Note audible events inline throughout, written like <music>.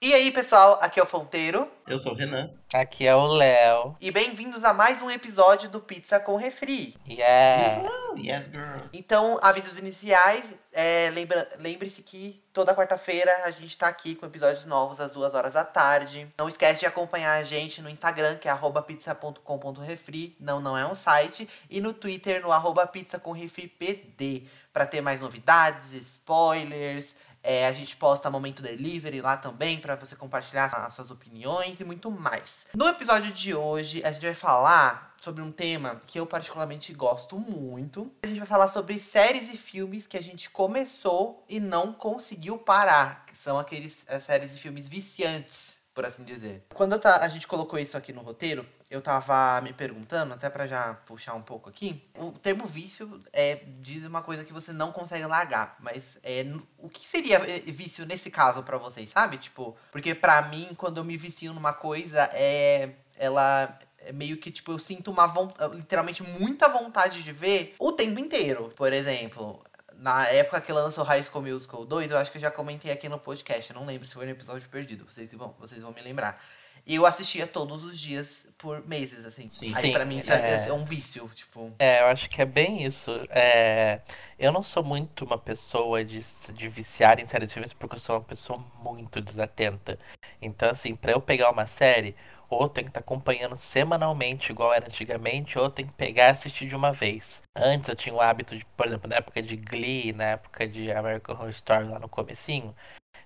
E aí, pessoal, aqui é o Fonteiro. Eu sou o Renan. Aqui é o Léo. E bem-vindos a mais um episódio do Pizza com Refri. Yeah! Yes, girl. Então, avisos iniciais. É, lembre-se que toda quarta-feira a gente tá aqui com episódios novos às duas horas da tarde. Não esquece de acompanhar a gente no Instagram, que é pizza.com.refri. Não, não é um site. E no Twitter, no arroba pizzacomrefripd. Pra ter mais novidades, spoilers é, a gente posta Momento Delivery lá também para você compartilhar as suas opiniões e muito mais. No episódio de hoje, a gente vai falar sobre um tema que eu particularmente gosto muito. A gente vai falar sobre séries e filmes que a gente começou e não conseguiu parar, que são aqueles é, séries e filmes viciantes por assim dizer. Quando a gente colocou isso aqui no roteiro, eu tava me perguntando, até para já puxar um pouco aqui, o termo vício é, diz uma coisa que você não consegue largar, mas é, o que seria é, vício nesse caso para vocês, sabe? Tipo, porque para mim, quando eu me vicio numa coisa, é ela é meio que, tipo, eu sinto uma vontade, literalmente muita vontade de ver o tempo inteiro. Por exemplo, na época que lançou High School Musical 2, eu acho que eu já comentei aqui no podcast. Eu não lembro se foi no episódio perdido, vocês vão, vocês vão me lembrar. E eu assistia todos os dias por meses, assim. Sim, Aí Sim, pra mim isso é, é, um vício, tipo. É, eu acho que é bem isso. É, eu não sou muito uma pessoa de, de viciar em séries de filmes porque eu sou uma pessoa muito desatenta. Então, assim, pra eu pegar uma série, ou tem que estar tá acompanhando semanalmente, igual era antigamente, ou tem que pegar e assistir de uma vez. Antes eu tinha o hábito de, por exemplo, na época de Glee, na época de American Horror Story lá no comecinho,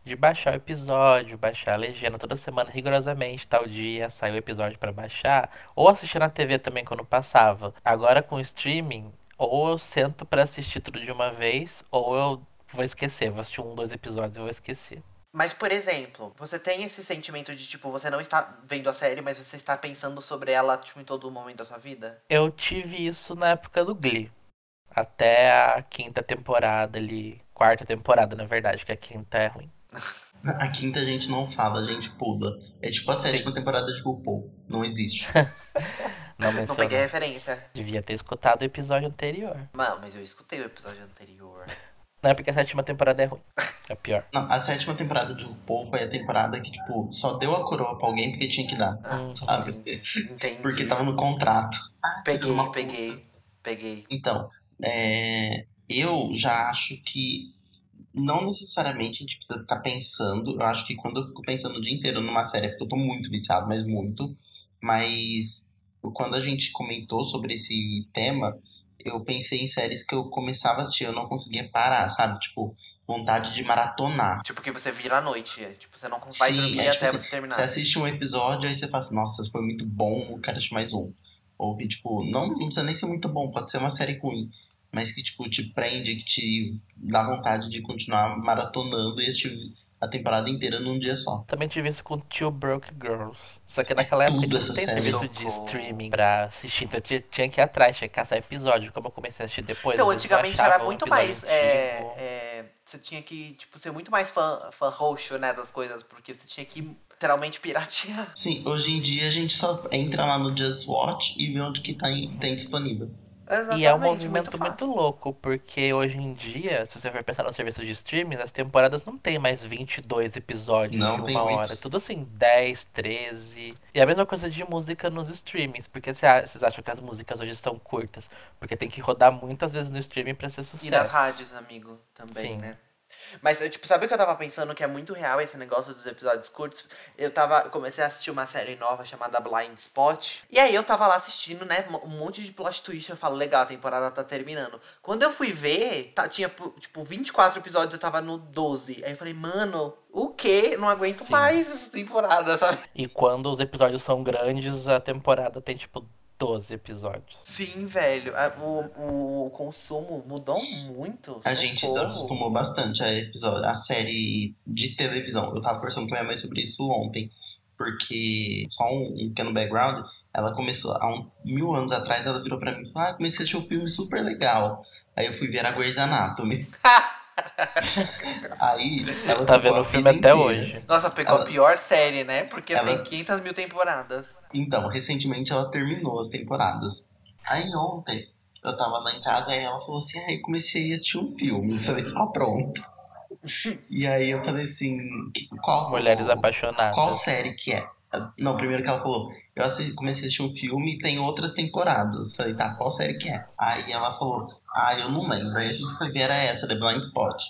de baixar o episódio, baixar a legenda toda semana rigorosamente, tal dia sai o episódio para baixar, ou assistir na TV também quando passava. Agora com o streaming, ou eu sento para assistir tudo de uma vez, ou eu vou esquecer, vou assistir um, dois episódios e vou esquecer. Mas, por exemplo, você tem esse sentimento de, tipo, você não está vendo a série, mas você está pensando sobre ela, tipo, em todo momento da sua vida? Eu tive isso na época do Glee. Até a quinta temporada ali. Quarta temporada, na verdade, que a quinta é ruim. <laughs> A quinta a gente não fala, a gente pula. É tipo a sétima Sim. temporada de RuPaul. Não existe. <laughs> não, não peguei a referência. Devia ter escutado o episódio anterior. Mano, mas eu escutei o episódio anterior. Não é porque a sétima temporada é ruim. É pior. Não, a sétima temporada de RuPaul foi a temporada que, tipo, só deu a coroa pra alguém porque tinha que dar. Ah, <laughs> sabe? Entendi. Porque tava no contrato. Ah, peguei, peguei, peguei. Então, é, eu já acho que não necessariamente a gente precisa ficar pensando. Eu acho que quando eu fico pensando o dia inteiro numa série, é porque eu tô muito viciado, mas muito. Mas quando a gente comentou sobre esse tema, eu pensei em séries que eu começava a assistir, eu não conseguia parar, sabe? Tipo, vontade de maratonar. Tipo, que você vira à noite, é, tipo, você não vai Sim, dormir é, tipo, até você, terminar. Você assiste um episódio, aí você fala assim, nossa, foi muito bom, quero assistir mais um. Ou que, tipo, não, não precisa nem ser muito bom, pode ser uma série ruim mas que, tipo, te prende, que te dá vontade de continuar maratonando e assistir a temporada inteira num dia só. Também tive isso com Two Broke Girls. Só que naquela é época não tem serviço de streaming pra assistir, então eu tinha, que ir atrás, tinha que caçar episódio. Como eu comecei a assistir depois. Então, antigamente era muito mais. É, é, você tinha que, tipo, ser muito mais fã, fã roxo, né, das coisas, porque você tinha que literalmente piratear. Sim, hoje em dia a gente só entra lá no Just Watch e vê onde que tá tem disponível. Exatamente, e é um movimento muito, muito, louco, porque hoje em dia, se você for pensar no serviço de streaming, as temporadas não tem mais 22 episódios não de uma hora. Muito. Tudo assim, 10, 13. E a mesma coisa de música nos streamings, porque vocês acham que as músicas hoje são curtas? Porque tem que rodar muitas vezes no streaming pra ser sucesso. E nas rádios, amigo, também, Sim. né? Mas, tipo, sabe o que eu tava pensando que é muito real esse negócio dos episódios curtos? Eu tava. comecei a assistir uma série nova chamada Blind Spot. E aí eu tava lá assistindo, né? Um monte de plot twist. Eu falo, legal, a temporada tá terminando. Quando eu fui ver, tá, tinha, tipo, 24 episódios, eu tava no 12. Aí eu falei, mano, o quê? Não aguento Sim. mais essa temporada, sabe? E quando os episódios são grandes, a temporada tem, tipo, 12 episódios. Sim, velho. O, o consumo mudou muito. A gente desacostumou bastante a episódio, a série de televisão. Eu tava conversando com minha mãe sobre isso ontem. Porque, só um, um pequeno background, ela começou, há um, mil anos atrás, ela virou pra mim e falou: Ah, comecei a assistir um filme super legal. Aí eu fui ver a Grey's Anatomy. <laughs> <laughs> Aí, ela tá vendo o filme até inteira. hoje. Nossa, pegou ela... a pior série, né? Porque ela... tem 500 mil temporadas. Então, recentemente ela terminou as temporadas. Aí ontem, eu tava lá em casa e ela falou assim: aí comecei a assistir um filme. Eu falei: ah, pronto. E aí eu falei assim, qual Mulheres apaixonadas. Qual série que é? Não, primeiro que ela falou, eu assi- comecei a assistir um filme e tem outras temporadas. Falei, tá, qual série que é? Aí ela falou, ah, eu não lembro. Aí a gente foi ver, era essa, The Blind Spot.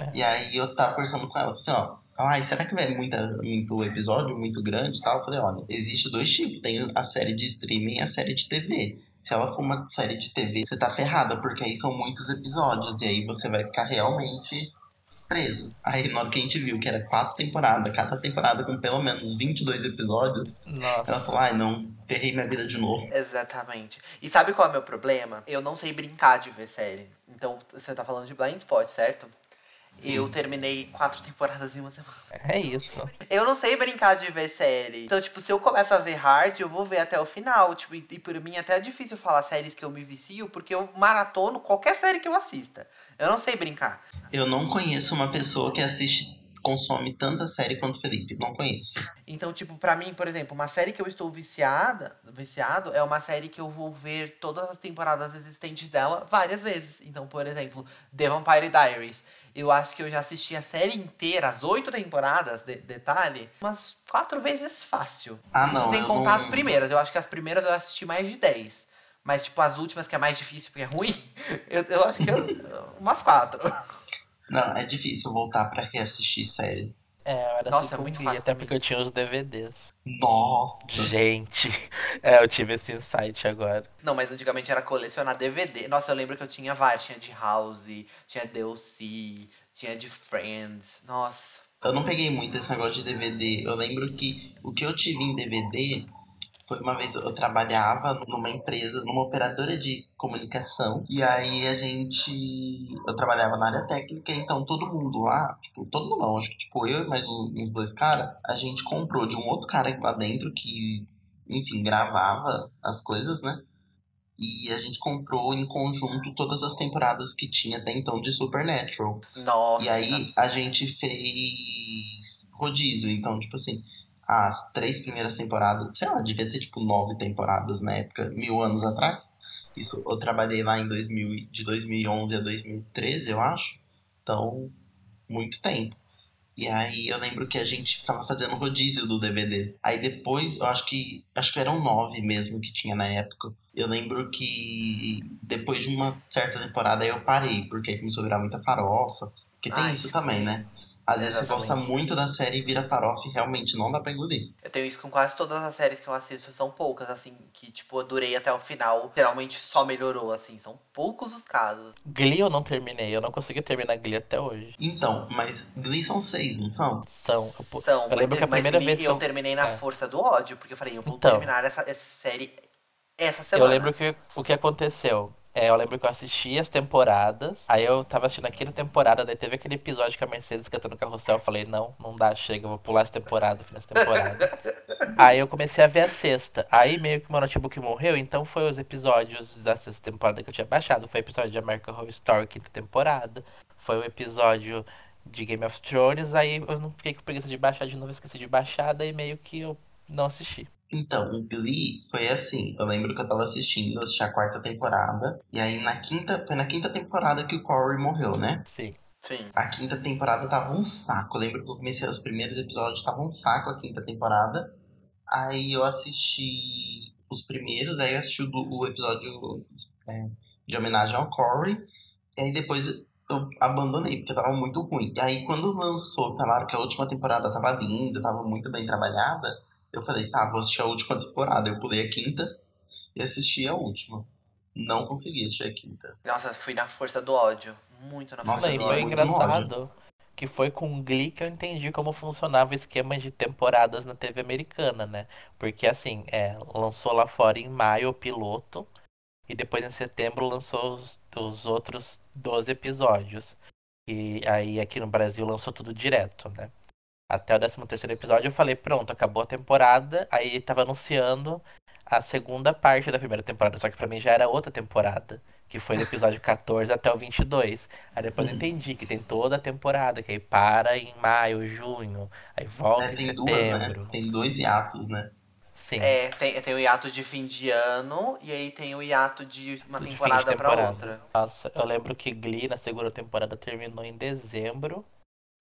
É. E aí eu tava conversando com ela, falei assim, ó, ai, será que vai muita, muito episódio, muito grande e tal? Eu falei, olha, existe dois tipos, tem a série de streaming e a série de TV. Se ela for uma série de TV, você tá ferrada, porque aí são muitos episódios, e aí você vai ficar realmente preso. Aí na hora que a gente viu que era quatro temporadas, cada temporada com pelo menos 22 episódios, ela Nossa. falou, ai não, ferrei minha vida de novo. Exatamente. E sabe qual é o meu problema? Eu não sei brincar de ver série. Então, você tá falando de Blind Spot, certo? Eu terminei quatro temporadas em uma semana. É isso. Eu não sei brincar de ver série. Então, tipo, se eu começo a ver hard, eu vou ver até o final. Tipo, e, e por mim até é difícil falar séries que eu me vicio, porque eu maratono qualquer série que eu assista. Eu não sei brincar. Eu não conheço uma pessoa que assiste, consome tanta série quanto Felipe. Não conheço. Então, tipo, pra mim, por exemplo, uma série que eu estou viciada, viciado, é uma série que eu vou ver todas as temporadas existentes dela várias vezes. Então, por exemplo, The Vampire Diaries. Eu acho que eu já assisti a série inteira, as oito temporadas, de- detalhe, umas quatro vezes fácil. Ah, Isso não, sem eu contar não- as primeiras. Eu acho que as primeiras eu assisti mais de dez. Mas, tipo, as últimas, que é mais difícil porque é ruim, <laughs> eu, eu acho que eu, umas quatro. Não, é difícil voltar pra reassistir série. É, eu era Nossa, assim é muito fácil até porque eu tinha os DVDs. Nossa. Gente, <laughs> é, eu tive esse insight agora. Não, mas antigamente era colecionar DVD. Nossa, eu lembro que eu tinha vários. Tinha de House, tinha DLC, tinha de Friends. Nossa. Eu não peguei muito esse negócio de DVD. Eu lembro que o que eu tive em DVD foi uma vez eu trabalhava numa empresa, numa operadora de comunicação. E aí a gente. Eu trabalhava na área técnica, então todo mundo lá, tipo, todo mundo não, acho que tipo eu e mais uns dois caras, a gente comprou de um outro cara lá dentro que, enfim, gravava as coisas, né? E a gente comprou em conjunto todas as temporadas que tinha até então de Supernatural. Nossa. E aí a gente fez rodízio. Então, tipo assim, as três primeiras temporadas, sei lá, devia ter tipo nove temporadas na época, mil anos atrás. Isso, eu trabalhei lá em 2000, e- de 2011 a 2013, eu acho. Então, muito tempo. E aí eu lembro que a gente ficava fazendo rodízio do DVD. Aí depois, eu acho que. Acho que eram nove mesmo que tinha na época. Eu lembro que depois de uma certa temporada eu parei, porque aí começou a virar muita farofa. Porque tem Ai, isso também, né? Às vezes você gosta Exatamente. muito da série e vira farofa e realmente não dá pra engolir. Eu tenho isso com quase todas as séries que eu assisto. São poucas, assim, que, tipo, eu durei até o final. Geralmente só melhorou, assim. São poucos os casos. Glee eu não terminei, eu não consegui terminar Glee até hoje. Então, mas Glee são seis, não são? São. Eu, São, eu lembro que a mas primeira Glee vez que eu eu. terminei na é. força do ódio. Porque eu falei, eu vou Então. terminar essa, essa série essa semana. Eu lembro que o que aconteceu. É, eu lembro que eu assisti as temporadas. Aí eu tava assistindo aquela temporada, daí teve aquele episódio que a Mercedes cantando carrossel. Eu falei, não, não dá, chega, eu vou pular essa temporada, fim dessa temporada. <laughs> aí eu comecei a ver a sexta. Aí meio que meu notebook morreu, então foi os episódios da sexta temporada que eu tinha baixado. Foi o episódio de American Horror Story, quinta temporada. Foi o episódio de Game of Thrones. Aí eu não fiquei com preguiça de baixar de novo, esqueci de baixar, daí meio que eu não assisti. Então, o Glee foi assim. Eu lembro que eu tava assistindo, eu assisti a quarta temporada. E aí na quinta. Foi na quinta temporada que o Corey morreu, né? Sim. Sim. A quinta temporada tava um saco. Eu lembro que eu comecei os primeiros episódios, tava um saco a quinta temporada. Aí eu assisti os primeiros, aí eu assisti o, o episódio é, de homenagem ao Corey. E aí depois eu abandonei, porque tava muito ruim. E aí quando lançou, falaram que a última temporada tava linda, tava muito bem trabalhada. Eu falei, tá, vou assistir a última temporada. Eu pulei a quinta e assisti a última. Não consegui assistir a quinta. Nossa, fui na força do ódio. Muito na Nossa, força e do foi ódio. muito no engraçado que foi com Glee que eu entendi como funcionava o esquema de temporadas na TV americana, né? Porque assim, é, lançou lá fora em maio o piloto e depois em setembro lançou os, os outros 12 episódios. E aí aqui no Brasil lançou tudo direto, né? Até o 13 terceiro episódio eu falei, pronto, acabou a temporada. Aí tava anunciando a segunda parte da primeira temporada, só que pra mim já era outra temporada, que foi do episódio <laughs> 14 até o 22. Aí depois eu Uhum. entendi que tem toda a temporada, que aí para em maio, junho, aí volta É, em tem duas, né? setembro. Tem dois hiatos, né? Sim. É, tem, tem o hiato de fim de ano e aí tem o hiato de uma de fim de temporada pra temporada. outra. Nossa, eu lembro que Glee na segunda temporada terminou em dezembro.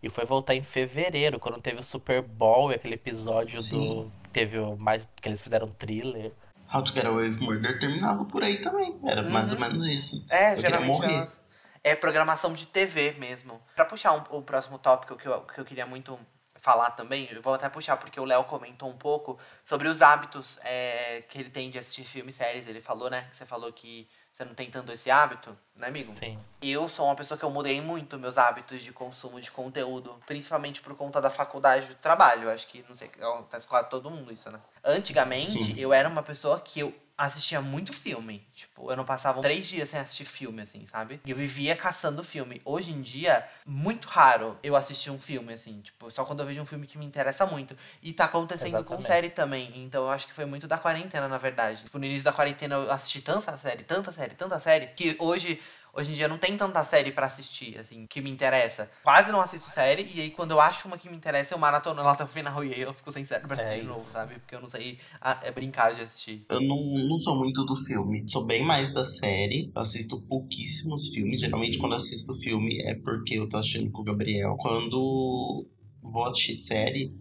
E foi voltar em fevereiro, quando teve o Super Bowl e aquele episódio Sim. do. Teve o mais. que eles fizeram um thriller. How to Get Away with Murder terminava por aí também. Era mais ou menos isso. É, Eu queria geralmente morrer. elas- é programação de TV mesmo. Pra puxar um- o próximo tópico que eu, que eu queria muito falar também, eu vou até puxar porque o Léo comentou um pouco sobre os hábitos é, que ele tem de assistir filmes e séries. Ele falou, né? que Você falou que você não tem tanto esse hábito, né, amigo? Sim. Eu sou uma pessoa que eu mudei muito meus hábitos de consumo de conteúdo, principalmente por conta da faculdade do trabalho. Acho que, não sei, acontece com todo mundo isso, né? Antigamente, Sim. eu era uma pessoa que eu assistia muito filme. Tipo, eu não passava três dias sem assistir filme, assim, sabe? E eu vivia caçando filme. Hoje em dia, muito raro eu assistir um filme, assim. Tipo, só quando eu vejo um filme que me interessa muito. E tá acontecendo com Exatamente. série também. Então eu acho que foi muito da quarentena, na verdade. Tipo, no início da quarentena eu assisti tanta série, tanta série, tanta série, que hoje. Hoje em dia não tem tanta série pra assistir, assim, que me interessa. Quase não assisto série, e aí quando eu acho uma que me interessa, eu maratono ela <laughs> até o final, e aí eu fico sem série pra assistir É de novo, sabe? Porque eu não sei ah, é brincar de assistir. Eu não, não sou muito do filme, sou bem mais da série. Eu assisto pouquíssimos filmes. Geralmente, quando assisto filme, é porque eu tô assistindo com o Gabriel. Quando vou assistir série,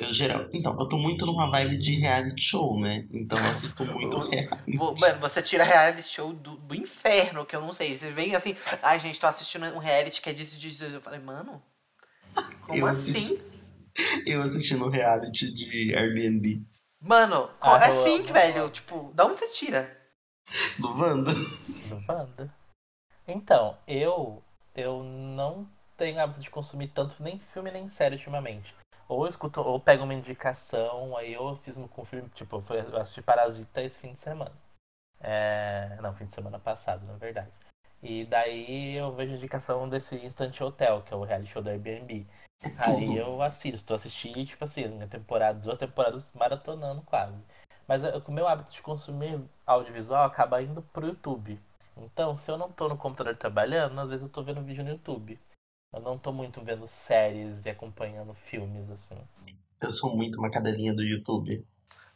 eu geral. Então, eu tô muito numa vibe de reality show, né? Então, eu assisto muito reality. Mano, você tira reality show do, do inferno, que eu não sei. Você vem assim, ai gente, tô assistindo um reality que é disso, disso. disso." Eu falei, mano, como Eu assim? assisto- Eu assistindo reality de Airbnb Mano, Ah, é assim, amo. velho. Tipo, da onde você tira? do Wanda. do Wanda. Então, eu eu não tenho hábito de consumir tanto nem filme nem série ultimamente. Ou eu escuto, ou pego uma indicação, aí eu assisto com filme, tipo, eu fui- eu assisti Parasita esse fim de semana. É, não, fim de semana passado, na verdade. E daí eu vejo indicação desse Instant Hotel, que é o reality show da Airbnb. É Aí eu assisto, assisti, tipo assim, uma temporada, duas temporadas maratonando quase. Mas eh, o meu hábito de consumir audiovisual acaba indo pro YouTube. Então, se eu não tô no computador trabalhando, às vezes eu tô vendo vídeo no YouTube. Eu não tô muito vendo séries e acompanhando filmes, assim. Eu sou muito uma cadelinha do YouTube.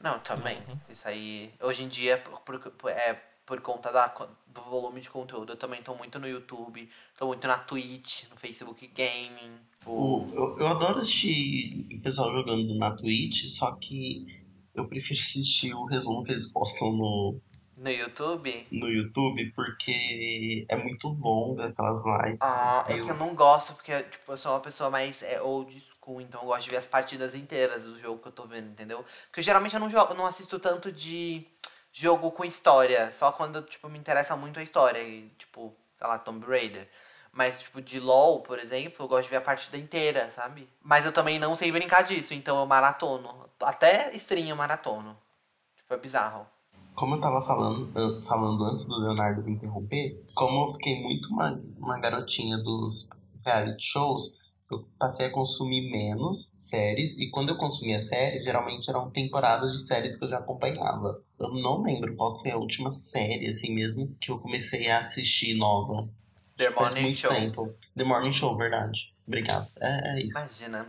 Não, também. Uhum. Isso aí. Hoje em dia, por, por- é, por conta da, do volume de conteúdo, eu também tô muito no YouTube, tô muito na Twitch, no Facebook Gaming. O- eu, eu adoro assistir o pessoal jogando na Twitch, só que eu prefiro <laughs> assistir o resumo que eles postam no, no YouTube. no YouTube, porque é muito longa aquelas lives. Ah, é que eu não gosto, porque tipo, eu sou uma pessoa mais é, old school, então eu gosto de ver as partidas inteiras do jogo que eu tô vendo, entendeu? Porque geralmente eu não, jogo, eu não assisto tanto de jogo com história, só quando tipo, me interessa muito a história, e, tipo, sei lá, Tomb Raider. Mas, tipo, de LoL, por exemplo, eu gosto de ver a partida inteira, sabe? Mas eu também não sei brincar disso, então eu maratono. Até stream eu maratono. Tipo, é bizarro. Como eu tava falando, an- falando antes do Leonardo me interromper, como eu fiquei muito uma, uma garotinha dos reality shows, eu passei a consumir menos séries, e quando eu consumia séries, geralmente eram temporadas de séries que eu já acompanhava. Eu não lembro qual foi a última série, assim mesmo, que eu comecei a assistir nova. The faz Morning muito Show. tempo. The Morning Show, verdade. Obrigado. É, é isso. Imagina.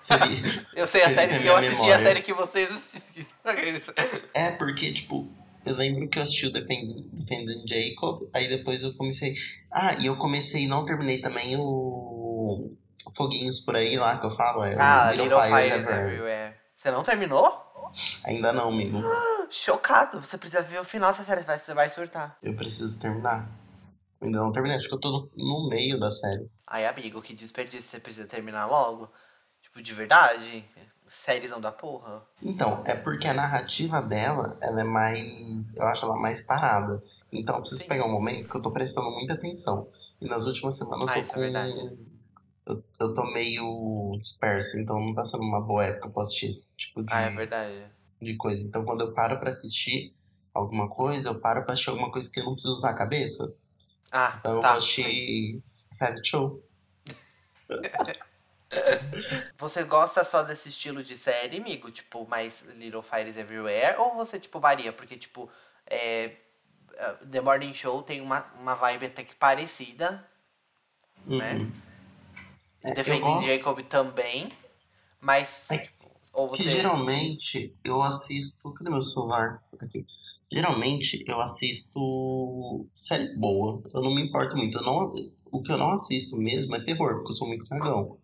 Seria- <laughs> Eu sei a série que eu assisti, a série que vocês assistiram. <laughs> É, porque, tipo, eu lembro que eu assisti o Defending, Defending Jacob, aí depois eu comecei. Ah, e eu comecei, não terminei também o. Foguinhos por aí lá que eu falo, é Ah, o Little Fires Everywhere. Everywhere. Você não terminou? Ainda não, amigo. <gasps> Chocado. Você precisa ver o final dessa série, você vai surtar. Eu preciso terminar. Ainda não terminei, acho que eu tô no, no meio da série. Ai, amigo, que desperdício. Você precisa terminar logo? Tipo, de verdade? Séries da porra? Então, é porque a narrativa dela, ela é mais. Eu acho ela mais parada. Então eu preciso Sim. pegar um momento que eu tô prestando muita atenção. E nas últimas semanas eu tô é com. verdade. eu, eu tô meio disperso, então não tá sendo uma boa época pra assistir esse tipo de, Ah, é verdade. de coisa. Então quando eu paro pra assistir alguma coisa, eu paro pra assistir alguma coisa que eu não preciso usar a cabeça. Ah, Então eu tá. de reality show. <laughs> Você gosta só desse estilo de série, amigo? Tipo, mais Little Fires Everywhere? Ou você, tipo, varia? Porque, tipo, é, é, The Morning Show tem uma, uma vibe até que parecida. Né? Uhum. É, eu Defending gosto Jacob também. Mas, É tipo, ou que você... geralmente eu assisto. Cadê meu celular? Aqui. Geralmente eu assisto série boa. Eu não me importo muito. Eu não, o que eu não assisto mesmo é terror, porque eu sou muito cagão.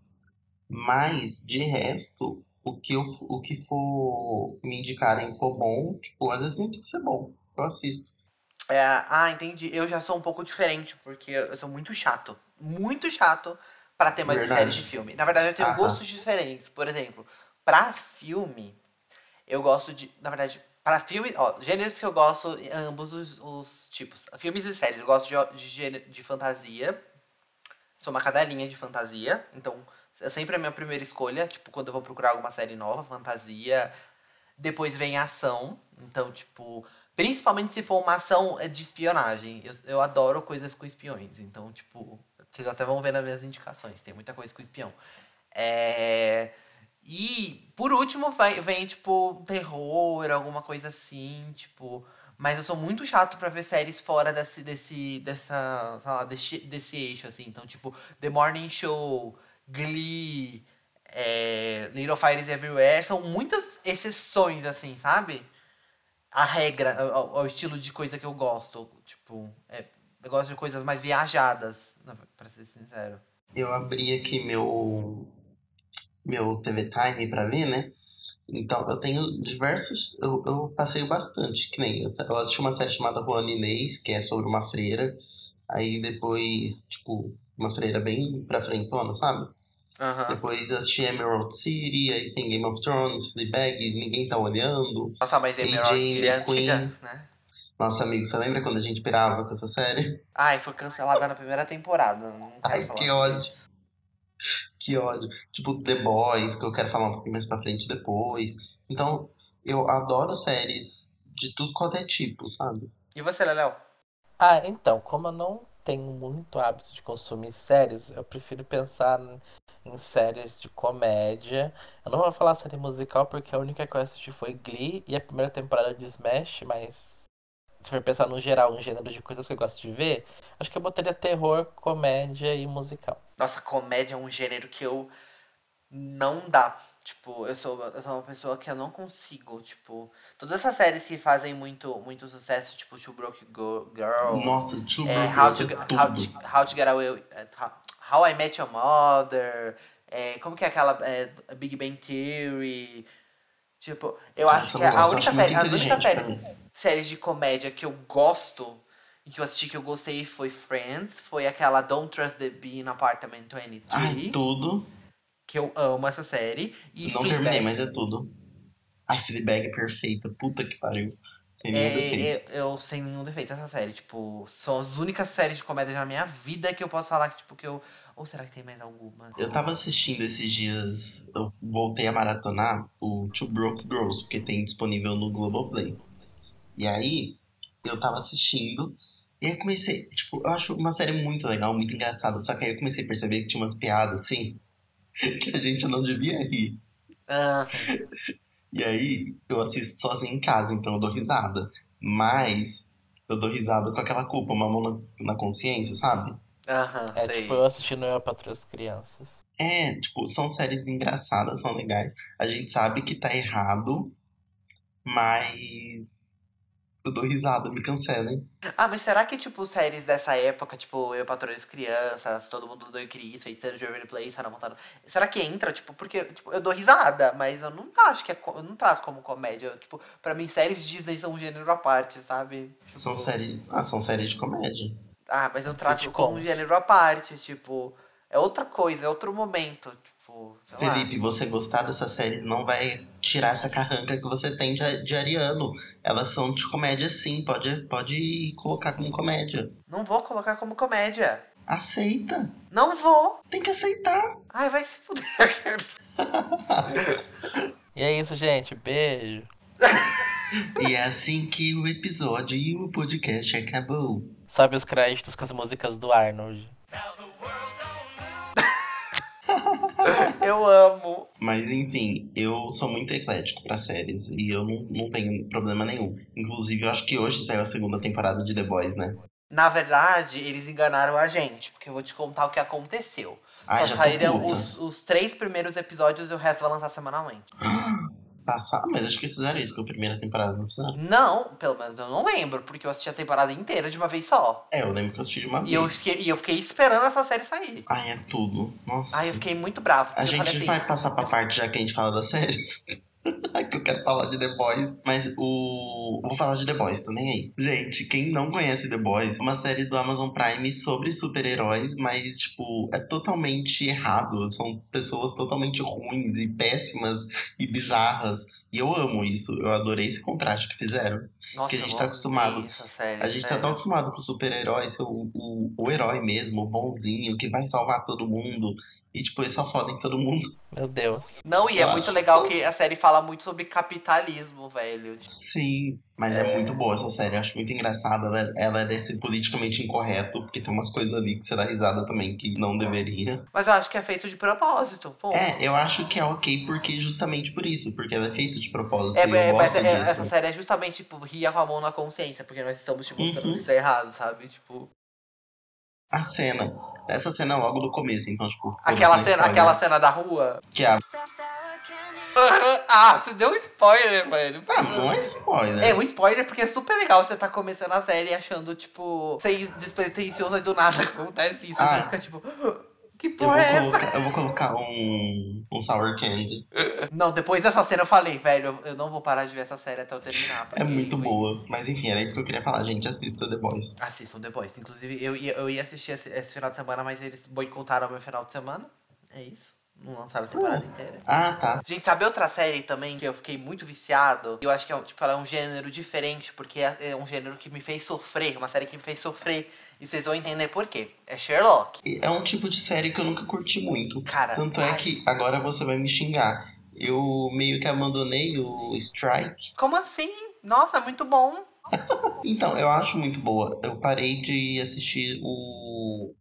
Mas, de resto, o que, eu, o que for me indicarem for bom, tipo, às vezes nem precisa ser bom. Eu assisto. É, ah, entendi. Eu já sou um pouco diferente, porque eu sou muito chato. Muito chato pra temas de série Verdade. de filme. Na verdade, eu tenho Ah, tá. gostos diferentes. Por exemplo, pra filme, eu gosto de. Na verdade, pra filme. Ó, gêneros que eu gosto, ambos os, os tipos. Filmes e séries. Eu gosto de, de, gênero- de fantasia. Sou uma cadelinha de fantasia. Então, é sempre a minha primeira escolha. Tipo, quando eu vou procurar alguma série nova, fantasia. Depois vem ação. Então, tipo. Principalmente se for uma ação é, de espionagem. Eu, eu adoro coisas com espiões. Então, tipo. Vocês até vão ver nas minhas indicações. Tem muita coisa com espião. É. E por último vai, vem, tipo, terror, alguma coisa assim, tipo. Mas eu sou muito chato pra ver séries fora desse, desse, dessa, lá, desse, desse eixo, assim. Então, tipo, The Morning Show, Glee, é, Little Fires Everywhere, são muitas exceções, assim, sabe? A regra, ao, ao estilo de coisa que eu gosto. Tipo, é, eu gosto de coisas mais viajadas, pra ser sincero. Eu abri aqui meu meu TV Time pra ver, né? Então, eu tenho diversos. Eu, eu passeio bastante, que nem. Eu, eu assisti uma série chamada Juana Inês, que é sobre uma freira. Aí depois, tipo, uma freira bem pra frentona, sabe? Depois assisti Emerald City, aí tem Game of Thrones, Fleabag, Ninguém Tá Olhando. Nossa, mas AJ Emerald City é Queen. antiga, né? Nossa, amigo, você lembra quando a gente pirava com essa série? Ai, foi cancelada na primeira temporada. Ai, que ódio. isso. Que ódio. Tipo, The Boys, que eu quero falar um pouquinho mais pra frente depois. Então, eu adoro séries de tudo quanto é tipo, sabe? E você, Leléo? Ah, então, como eu não tenho muito hábito de consumir séries, eu prefiro pensar em séries de comédia. Eu não vou falar série musical porque a única que eu assisti foi Glee e a primeira temporada de Smash, mas se for pensar no geral, um gênero de coisas que eu gosto de ver, acho que eu botaria terror, comédia e musical. Nossa, comédia é um gênero que eu não dá. Tipo, eu sou, eu sou uma pessoa que eu não consigo, tipo... Todas essas séries que fazem muito, muito sucesso, tipo Two Broke Girls... Nossa, Two é, Broke how, to, é How, to, How to Get Away... é, How, How I Met Your Mother... é, como que é aquela... é, Big Bang Theory... Tipo, eu acho Essa que eu a única acho série... As únicas séries, séries de comédia que eu gosto... Que eu assisti que eu gostei foi Friends. Foi aquela Don't Trust the Bee in Apartment 23. Ai, tudo. que eu amo essa série. E não Fleabag. terminei, mas é tudo. Ai, Fleabag é perfeita. Puta que pariu. Sem nenhum É, defeito. é, eu sem nenhum defeito essa série. Tipo, são as únicas séries de comédia na minha vida que eu posso falar que, tipo, que eu. Ou será que tem mais alguma? Eu tava assistindo esses dias, eu voltei a maratonar o Two Broke Girls, porque tem disponível no Globoplay. E aí, eu tava assistindo, e aí comecei, tipo, eu acho uma série muito legal, muito engraçada, só que aí eu comecei a perceber que tinha umas piadas, assim, <laughs> que a gente não devia rir. Ah, E aí, eu assisto sozinho em casa, então eu dou risada. Mas, eu dou risada com aquela culpa, uma mão na, na consciência, sabe? Aham, É sei. tipo eu assistindo Eu para as crianças. É, tipo, são séries engraçadas, são legais. A gente sabe que tá errado, mas eu dou risada, me cancelem. Ah, mas será que, tipo, séries dessa época, tipo, Eu Patrulho as Crianças, Todo Mundo do Cris, Feiticeiro de Waverly Place, Hannah Montana, será que entra, tipo, porque, tipo, eu dou risada, mas eu não acho que é, eu não trato como comédia, Eu, tipo, pra mim séries Disney são um gênero à parte, sabe? São Tipo, séries. Ah, são séries de comédia. Ah, mas eu trato como um gênero à parte, tipo, é outra coisa, é outro momento, tipo, sei lá. Felipe, você gostar dessas séries não vai tirar essa carranca que você tem de, de Ariano. Elas são de comédia sim, pode, pode colocar como comédia. Não vou colocar como comédia. Aceita. Não vou. Tem que aceitar. Ai, vai se fuder. <laughs> <laughs> E é isso, gente. Beijo. <laughs> E é assim que o episódio e o podcast acabou. Sobe os créditos com as músicas do Arnold. <laughs> Eu amo. Mas enfim, eu sou muito eclético pra séries e eu não, não tenho problema nenhum. Inclusive, eu acho que hoje saiu a segunda temporada de The Boys, né? Na verdade, eles enganaram a gente, porque eu vou te contar o que aconteceu. Ai, Só saíram os, os três primeiros episódios e o resto vai lançar semanalmente. <gasps> <gasps> <gasps> passar. Mas acho que eles fizeram isso com a primeira temporada, não fizeram? Não, pelo menos eu não lembro, porque eu assisti a temporada inteira de uma vez só. É, eu lembro que eu assisti de uma E eu, vez. fiquei- e eu fiquei esperando essa série sair. Ai, é tudo. Nossa. Ai, eu fiquei muito bravo. A eu gente assim, vai passar pra parte já que a gente fala das séries. <laughs> que eu quero falar de The Boys. Mas o. Vou falar de The Boys, tô nem aí. Gente, quem não conhece The Boys, é uma série do Amazon Prime sobre super-heróis, mas, tipo, é totalmente errado. São pessoas totalmente ruins e péssimas e bizarras. E eu amo isso. Eu adorei esse contraste que fizeram. Nossa, que a gente tá acostumado. essa série, A gente tá sério. tão acostumado com o super-herói ser o, o, o herói mesmo, o bonzinho, que vai salvar todo mundo. E, tipo, eles só fodem todo mundo. <laughs> Meu Deus. Não, e é Eu muito acho. legal que a série fala muito sobre capitalismo, velho. Sim, mas é. muito boa essa série, eu acho muito engraçada. Ela, ela é desse politicamente incorreto, porque tem umas coisas ali que você dá risada também que não deveria. Mas eu acho que é feito de propósito, pô. É, eu acho que é ok porque justamente por isso, porque ela é feita de propósito É, e eu é, mas gosto é- disso. essa série é justamente, tipo, ria com a mão na consciência, porque nós estamos, tipo, mostrando Uhum. que isso é errado, sabe? Tipo, A cena, essa cena é logo do começo, então, tipo, aquela não é cena, spoiler. aquela cena da rua. Que é a... ah, você deu um spoiler, velho. Ah, não é spoiler. É um spoiler porque é super legal você tá começando a série achando, tipo, sem despretensioso e do nada <laughs> acontece isso. Ah. Você fica tipo, que Eu porra vou, é essa? colocar, eu vou colocar um, um sour candy. Não, depois dessa cena eu falei, velho, eu- não vou parar de ver essa série até eu terminar. É muito foi- boa. Mas enfim, era isso que eu queria falar. Gente, assista The Boys. Assistam The Boys. Inclusive, eu ia, eu ia assistir esse, esse final de semana, mas eles boicotaram o meu final de semana. É isso. Não lançaram a temporada inteira. Ah, tá. Gente, sabe outra série também que eu fiquei muito viciado? Eu acho que é, um- tipo, ela é um gênero diferente, porque é, é um gênero que me fez sofrer, uma série que me fez sofrer. E vocês vão entender por quê. É Sherlock. É um tipo de série que eu nunca curti muito. Cara, Tanto é mas- que agora você vai me xingar. Eu meio que abandonei o Strike. Como assim? Nossa, muito bom. <laughs> Então, eu acho muito boa. Eu parei de assistir o.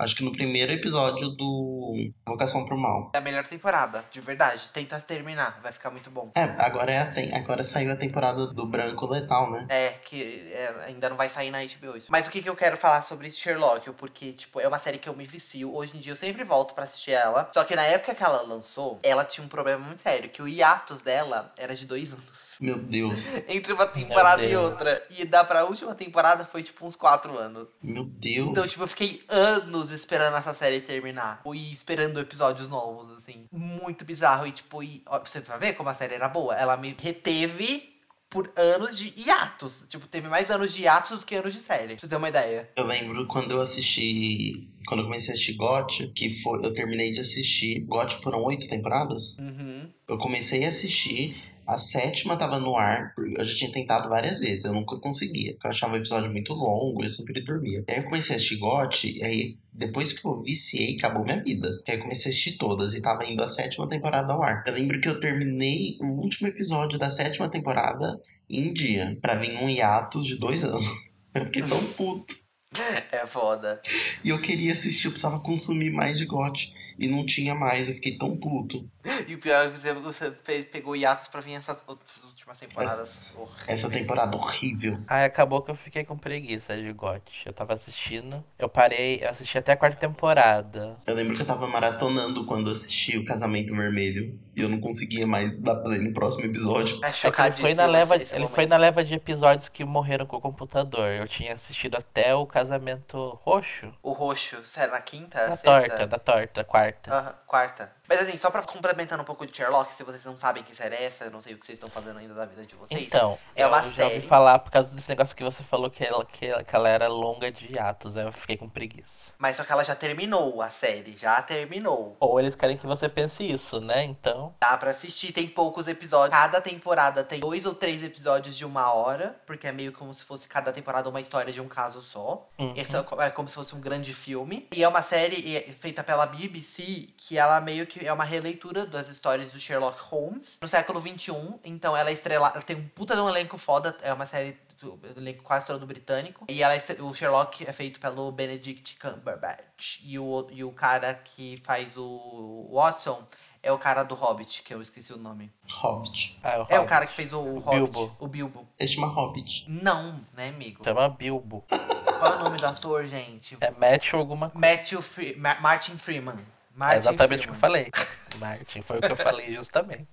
Acho que no primeiro episódio do Vocação pro Mal. É a melhor temporada, de verdade. Tenta terminar, vai ficar muito bom. É, agora, é a tem... agora saiu a temporada do Branco Letal, né? É, que é, ainda não vai sair na HBO isso. Mas o que, que eu quero falar sobre Sherlock? Porque, tipo, é uma série que eu me vicio. Hoje em dia eu sempre volto pra assistir ela. Só que na época que ela lançou, ela tinha um problema muito sério. Que o hiatus dela era de dois anos. Meu Deus. Entre uma temporada e outra. E da pra última temporada foi, tipo, uns quatro anos. Meu Deus. Então, tipo, eu fiquei anos esperando essa série terminar. E esperando episódios novos, assim. Muito bizarro. E, tipo, e, ó, você vai ver como a série era boa. Ela me reteve por anos de hiatos. Tipo, teve mais anos de hiatos do que anos de série. Pra você ter uma ideia. Eu lembro quando eu assisti. Quando eu comecei a assistir GOT, que foi. Eu terminei de assistir. GOT foram oito temporadas? Uhum. Eu comecei a assistir, a sétima tava no ar, eu já tinha tentado várias vezes, eu nunca conseguia, eu achava o episódio muito longo, eu sempre dormia. Aí eu comecei a assistir GOT, e aí depois que eu viciei, acabou minha vida. Aí eu comecei a assistir todas e tava indo a sétima temporada ao ar. Eu lembro que eu terminei o último episódio da sétima temporada em dia, pra vir um hiatus de dois <laughs> anos. Eu fiquei tão puto. <laughs> É foda. E eu queria assistir, eu precisava consumir mais de GOT. E não tinha mais, eu fiquei tão puto. E o pior é que você, você fez- pegou hiatos pra vir essas outras últimas temporadas. horríveis. Essa temporada horrível. Aí acabou que eu fiquei com preguiça de GOT. Eu tava assistindo. Eu parei, eu assisti até a quarta temporada. Eu lembro que eu tava maratonando quando assisti o Casamento Vermelho. E eu não conseguia mais dar play no próximo episódio. É É que ele foi na leva, ele foi na leva de episódios que morreram com o computador. Eu tinha assistido até o casamento roxo. O roxo, sério, na quinta? Da sexta? torta, da torta, quarta. Aham, quarta. Mas assim, só pra complementando um pouco de Sherlock, se vocês não sabem que série é essa, eu não sei o que vocês estão fazendo ainda da vida de vocês. Então, é eu uma já série. ouvi falar por causa desse negócio que você falou que ela, que, ela- que ela era longa de atos. Eu fiquei com preguiça. Mas só que ela já terminou a série, já terminou. Ou eles querem que você pense isso, né? Então. Dá pra assistir, tem poucos episódios. Cada temporada tem dois ou três episódios de uma hora, porque é meio como se fosse cada temporada uma história de um caso só. Uhum. É é como se fosse um grande filme. E é uma série é, feita pela BBC, que ela meio que é uma releitura das histórias do Sherlock Holmes no século XXI. Então ela é estrelada, ela tem um puta de um elenco foda, é uma série do elenco quase todo britânico. E ela é estre- o Sherlock é feito pelo Benedict Cumberbatch. E o, e o cara que faz o Watson é o cara do Hobbit, que eu esqueci o nome. Hobbit. Ah, É o Hobbit. cara que fez o, Hobbit, Bilbo. o Bilbo. Ele chama Hobbit. Não, né, amigo? Chama Bilbo. Qual é o nome do ator, gente? É Matthew alguma coisa. Matthew Fre Ma- Martin Freeman. É Martin exatamente o que eu Freeman. falei. <laughs> Martin, foi o que eu falei justamente.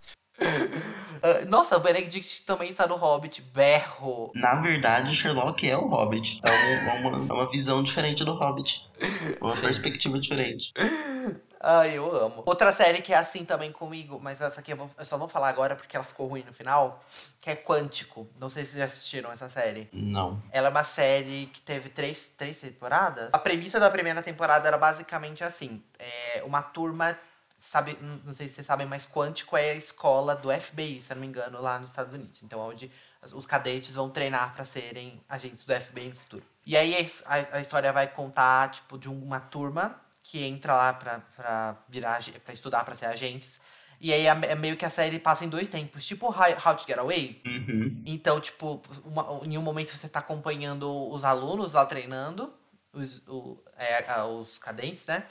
Ah, Nossa, o Benedict também tá no Hobbit. Berro. Na verdade, Sherlock é o Hobbit. É, um- é uma, é uma visão diferente do Hobbit. Uma perspectiva diferente. <laughs> Ai, eu amo. Outra série que é assim também comigo, mas essa aqui eu, vou- eu só vou falar agora porque ela ficou ruim no final, que é Quântico. Não sei se vocês já assistiram essa série. Não. Ela é uma série que teve três, três temporadas. A premissa da primeira temporada era basicamente assim: é uma turma. Sabe, não sei se vocês sabem, mas Quântico é a escola do FBI, se eu não me engano, lá nos Estados Unidos. Então, é onde os cadetes vão treinar pra serem agentes do FBI no futuro. E aí a, a história vai contar, tipo, de uma turma que entra lá pra, pra virar, pra estudar pra ser agentes. E aí é é meio que a série passa em dois tempos, tipo How to Get Away. Uhum. Então, tipo, uma- em um momento você tá acompanhando os alunos lá treinando, os, o- é, os cadentes, né?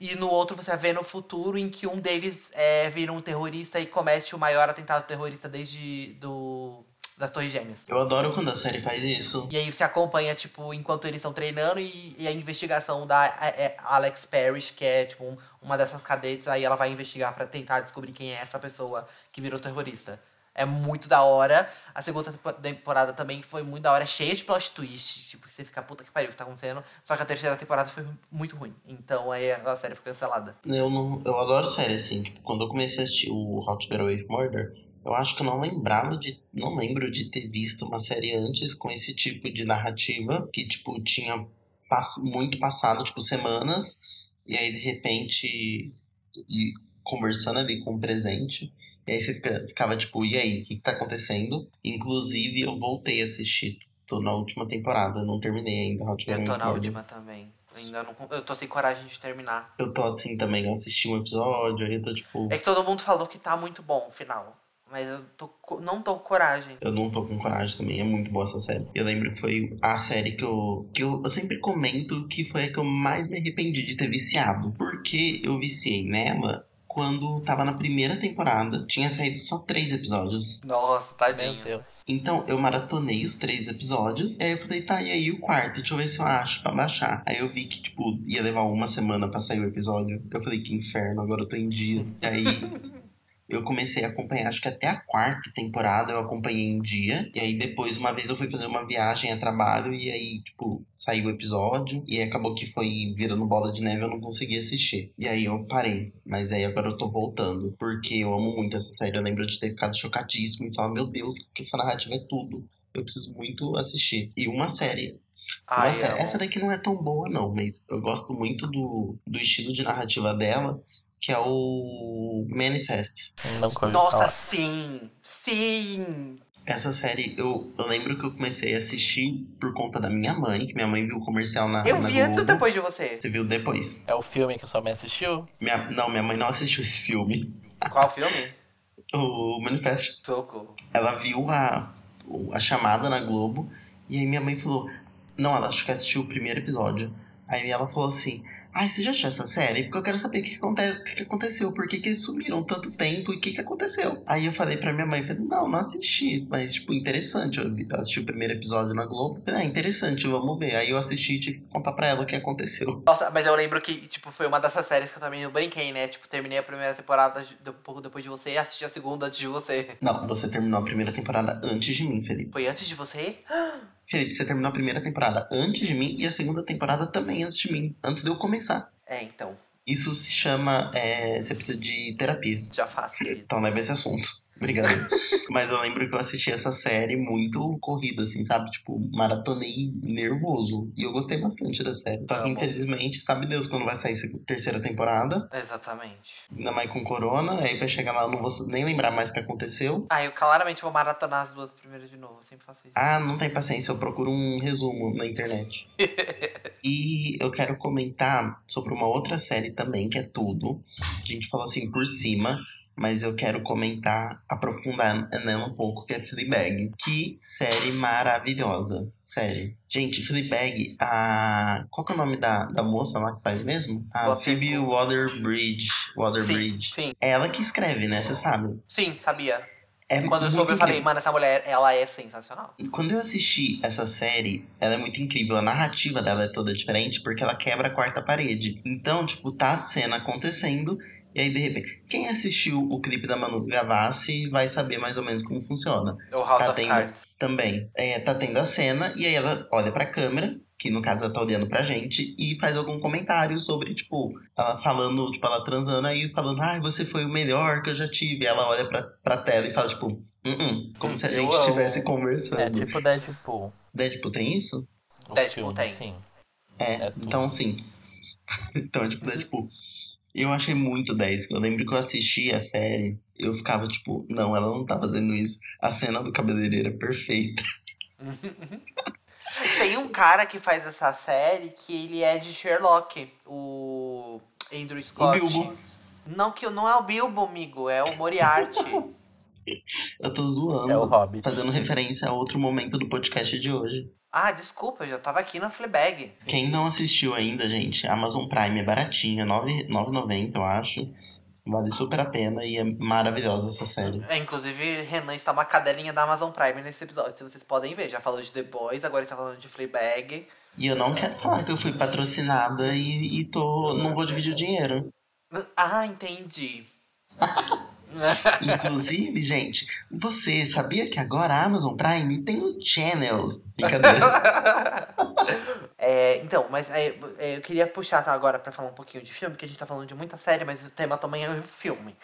E no outro você vê no futuro em que um deles é, vira um terrorista e comete o maior atentado terrorista desde do, das Torres Gêmeas. Eu adoro quando a série faz isso. E aí você acompanha, tipo, enquanto eles estão treinando e, e a investigação da é, é, Alex Parrish, que é, tipo, um- uma dessas cadetes, aí ela vai investigar pra tentar descobrir quem é essa pessoa que virou terrorista. É muito da hora. A segunda tempo- temporada também foi muito da hora, cheia de plot twist. Tipo, você fica, puta que pariu, o que tá acontecendo? Só que a terceira temporada foi muito ruim. Então aí a série foi cancelada. Eu, não, eu adoro série assim. Tipo, quando eu comecei a assistir o How to Get Away with Murder, eu acho que eu não lembrava de. Não lembro de ter visto uma série antes com esse tipo de narrativa. Que, tipo, tinha pass- muito passado, tipo, semanas. E aí, de repente, e conversando ali com o presente. E aí você fica- ficava tipo, e aí, o que, que tá acontecendo? Inclusive, eu voltei a assistir. Tô na última temporada, não terminei ainda Eu tô na última também. Ainda não, eu tô sem coragem de terminar. Eu tô assim também, eu assisti um episódio, aí eu tô tipo. É que todo mundo falou que tá muito bom o final. Mas eu tô, não tô com coragem. Eu não tô com coragem também, é muito boa essa série. Eu lembro que foi a série que eu. que eu, eu sempre comento que foi a que eu mais me arrependi de ter viciado. Porque eu viciei nela quando tava na primeira temporada. Tinha saído só três episódios. Nossa, Meu tadinho. Deus. Então eu maratonei os três episódios. E aí eu falei, tá, e aí o quarto? Deixa eu ver se eu acho pra baixar. Aí eu vi que, tipo, ia levar uma semana pra sair o episódio. Eu falei, que inferno, agora eu tô em dia. E aí. <laughs> Eu comecei a acompanhar, acho que até a quarta temporada eu acompanhei em dia. E aí depois, uma vez eu fui fazer uma viagem a trabalho e aí, tipo, saiu o episódio. E aí acabou que foi virando bola de neve, eu não consegui assistir. E aí eu parei. Mas aí agora eu tô voltando. Porque eu amo muito essa série. Eu lembro de ter ficado chocadíssimo e falar, meu Deus, que essa narrativa é tudo. Eu preciso muito assistir. E uma série. Ai, amo. Essa daqui não é tão boa, não, mas eu gosto muito do, do estilo de narrativa dela, que é o Manifest. Nossa, falar. sim! Sim! Essa série, eu, eu lembro que eu comecei a assistir por conta da minha mãe, que minha mãe viu o comercial na, Eu na vi antes ou Globo. depois de você? Você viu depois. É o filme que sua mãe assistiu? Minha, não, minha mãe não assistiu esse filme. Qual filme? <laughs> O Manifest. Socorro. Ela viu a, o- a chamada na Globo, e aí minha mãe falou... Não, ela acho que assistiu o primeiro episódio. Aí ela falou assim... Ai, você já assistiu essa série? Porque eu quero saber o que, acontece, o que, aconteceu. Por que, que eles sumiram tanto tempo e o que, que aconteceu? Aí eu falei pra minha mãe, falei, não, não assisti. Mas, tipo, interessante. Eu assisti o primeiro episódio na Globo. Falei, ah, interessante, vamos ver. Aí eu assisti e tive que contar pra ela o que aconteceu. <laughs> Nossa, mas eu lembro que, tipo, foi uma dessas séries que eu também brinquei, né? Tipo, terminei a primeira temporada de- um pouco depois de você e assisti a segunda antes de você. Não, você terminou a primeira temporada antes de mim, Felipe. Foi antes de você? <gasps> Felipe, você terminou a primeira temporada antes de mim e a segunda temporada também antes de mim. Antes de eu começar. É, então. Isso se chama. é, você precisa de terapia. Já faço, querido. Então leva esse assunto. Obrigado. <laughs> Mas eu lembro que eu assisti essa série muito corrida, assim, sabe? Tipo, maratonei nervoso. E eu gostei bastante da série. Só que, infelizmente, sabe Deus quando vai sair essa terceira temporada. Exatamente. Ainda mais com corona. Aí vai chegar lá, eu não vou nem lembrar mais o que aconteceu. Ah, eu claramente vou maratonar as duas primeiras de novo. Eu sempre faço isso. Ah, não tem paciência, eu procuro um resumo na internet. <laughs> e eu quero comentar sobre uma outra série também, que é tudo. A gente falou assim por cima, mas eu quero comentar, aprofundar nela um pouco, que é Fleabag. Que série maravilhosa, sério. Gente, Fleabag, a... Qual que é o nome da, da moça lá que faz mesmo? A Phoebe pergunta. Waterbridge. sim, Waterbridge. sim. É ela que escreve, né? Você sabe. Sim, sabia. É Quando eu soube, eu falei, mano, essa mulher, ela é sensacional. Quando eu assisti essa série, ela é muito incrível. A narrativa dela é toda diferente porque ela quebra a quarta parede. Então, tipo, tá a cena acontecendo E aí, de repente, quem assistiu o clipe da Manu Gavassi vai saber mais ou menos como funciona. O House Tá of tendo. Cards. Também. É, tá tendo a cena, e aí ela olha pra câmera, que no caso ela tá olhando pra gente, e faz algum comentário sobre, tipo, ela falando, tipo, ela transando aí, falando, ai, você foi o melhor que eu já tive. E ela olha pra, pra tela e fala, tipo, "Uh-uh", como se a gente estivesse É conversando. tipo Deadpool. Deadpool tem isso? o Deadpool filme, tem. Sim. É, É então sim. <laughs> então, tipo, Deadpool. Eu achei muito 10. Eu lembro que eu assisti a série, eu ficava tipo, não, ela não tá fazendo isso. A cena do cabeleireiro é perfeita. <laughs> Tem um cara que faz essa série que ele é de Sherlock, o Andrew Scott. Bilbo. Não, que não é o Bilbo, amigo, é o Moriarty. <laughs> <laughs> Eu tô zoando. É o Hobbit. Fazendo referência a outro momento do podcast de hoje. ah, desculpa, eu já tava aqui na Fleabag. Quem não assistiu ainda, gente, Amazon Prime é baratinha, R$ 9,90 eu acho. Vale super a pena e é maravilhosa essa série. É, inclusive, Renan está uma cadelinha da Amazon Prime nesse episódio, se vocês podem ver. Já falou de The Boys, agora está falando de Fleabag. E eu não quero falar que eu fui patrocinada e, e tô. não vou dividir o dinheiro. Ah, entendi. <laughs> <laughs> Inclusive, gente, você sabia que agora a Amazon Prime tem os channels? Brincadeira. <laughs> É, então, mas é, eu queria puxar tá, agora pra falar um pouquinho de filme, porque a gente tá falando de muita série, mas o tema também é o filme.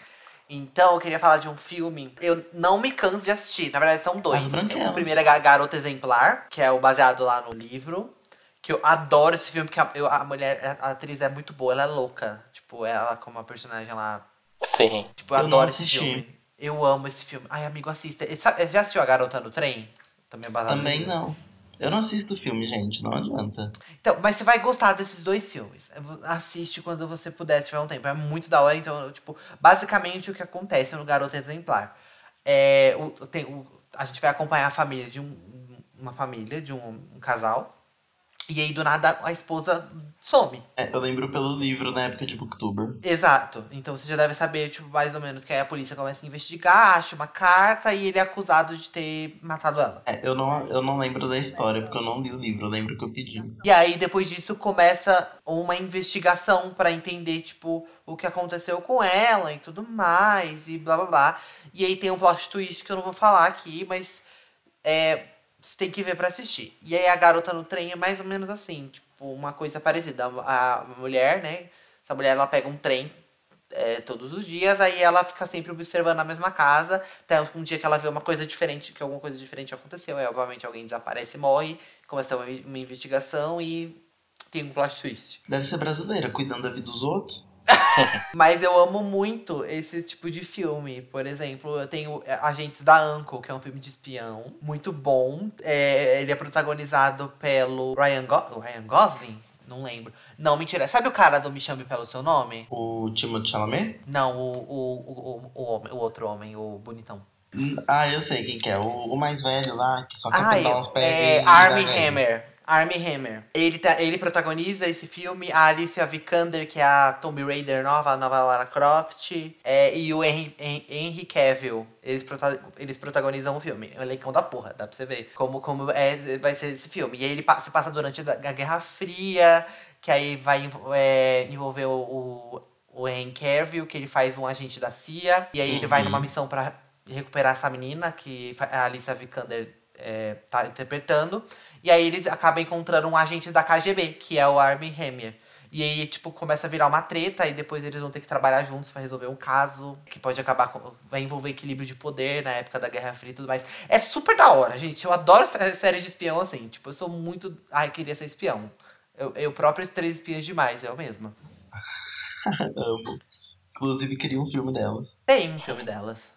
Então, eu queria falar de um filme. Eu não me canso de assistir. Na verdade, são dois. O primeiro é Ga- Garota Exemplar, que é o baseado lá no livro. Que eu adoro esse filme, porque a, eu- a mulher, a atriz é muito boa, ela é louca. Tipo, ela como a personagem lá. Sim. Tipo, eu, Eu não adoro esse assisti. filme. Eu amo esse filme. Ai, amigo, assista. Já assistiu A Garota no Trem? Também é no Também não. Eu não assisto filme, gente, não adianta. Então, mas você vai gostar desses dois filmes. Assiste quando você puder, tiver um tempo. É muito da hora. Então, tipo, basicamente o que acontece no Garoto Exemplar. É, o, tem, o, a gente vai acompanhar a família de um, uma família, de um, um casal. E aí, do nada, a esposa some. É, eu lembro pelo livro na época de Booktuber. Exato. Então você já deve saber, tipo, mais ou menos, que aí a polícia começa a investigar, acha uma carta e ele é acusado de ter matado ela. É, eu não, eu não lembro da história, porque eu não li o livro, eu lembro que eu pedi. E aí, depois disso, começa uma investigação pra entender, tipo, o que aconteceu com ela e tudo mais, e blá blá blá. E aí tem um plot twist que eu não vou falar aqui, mas é, você tem que ver pra assistir. E aí a garota no trem é mais ou menos assim, tipo, uma coisa parecida. A, a mulher, né? Essa mulher ela pega um trem é, todos os dias, aí ela fica sempre observando a mesma casa. Até um dia que ela vê uma coisa diferente, que alguma coisa diferente aconteceu. Aí, obviamente, alguém desaparece e morre. Começa uma, uma investigação e tem um plot twist. Deve ser brasileira, cuidando da vida dos outros. <laughs> Mas eu amo muito esse tipo de filme. Por exemplo, eu tenho é, Agentes da Uncle, que é um filme de espião. Muito bom. É, ele é protagonizado pelo Ryan, Go Ryan Gosling? Não lembro. Não, mentira. Sabe o cara do Me Chame Pelo Seu Nome? O Timothée Chalamet? Não, o, o, o, o, o, outro homem, o bonitão. Ah, eu sei quem que é. O, o mais velho lá, que só quer Ai, pintar uns pés. é ganho. Hammer. Armie Hammer. Ele, tá, ele protagoniza esse filme, a Alicia Vikander, que é a Tomb Raider nova, a nova Lara Croft, é, e o Henry, Hen- Henry Cavill. Eles, prota- eles protagonizam o filme. É um elencão da porra, dá pra você ver como, como é, vai ser esse filme. E aí ele pa- se passa durante a Guerra Fria, que aí vai é, envolver o, o, o Henry Cavill, que ele faz um agente da CIA. E aí ele vai Uhum. numa missão pra recuperar essa menina, que a Alicia Vikander é, tá interpretando. E aí eles acabam encontrando um agente da KGB, que é o Armie Hammer. E aí, tipo, começa a virar uma treta e depois eles vão ter que trabalhar juntos pra resolver um caso que pode acabar com. Vai envolver equilíbrio de poder na época da Guerra Fria e tudo mais. É super da hora, gente. Eu adoro sé- série de espião assim. Tipo, eu sou muito. Ai, queria ser espião. Eu, eu próprio três espiãs demais, eu mesma. <laughs> Amo. Inclusive, queria um filme delas. Tem um filme delas.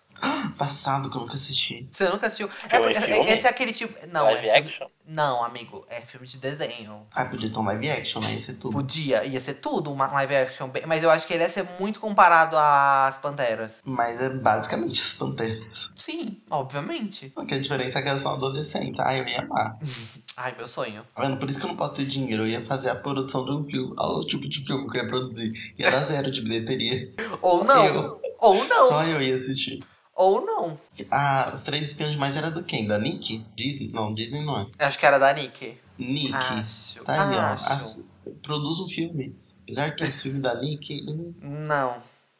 Passado que eu nunca assisti. Você nunca assistiu? Filme, é, filme? Esse é aquele tipo. Não, Live é filme- action? Não, amigo, é filme de desenho. Ah, podia ter um live action, né? Isso é tudo. Podia, ia ser tudo uma live action, mas eu acho que ele ia ser muito comparado às Panteras. Mas é basicamente as panteras. Sim, obviamente. Só que a diferença é que elas são adolescentes. Ah, eu ia amar. <laughs> Ai, meu sonho. Tá vendo? Por isso que eu não posso ter dinheiro. Eu ia fazer a produção de um filme. Olha o tipo de filme que eu ia produzir. Ia dar zero de bilheteria. <laughs> Ou não. Eu. Ou não. Só eu ia assistir. Ou não. Ah, os três espiões demais era do quem? Da Nick? Disney? Não, Disney não é. Acho que era da Nick. Nick. Acho. Tá aí, ó. acho. As- produz um filme. Apesar que o filme da Nick. Não.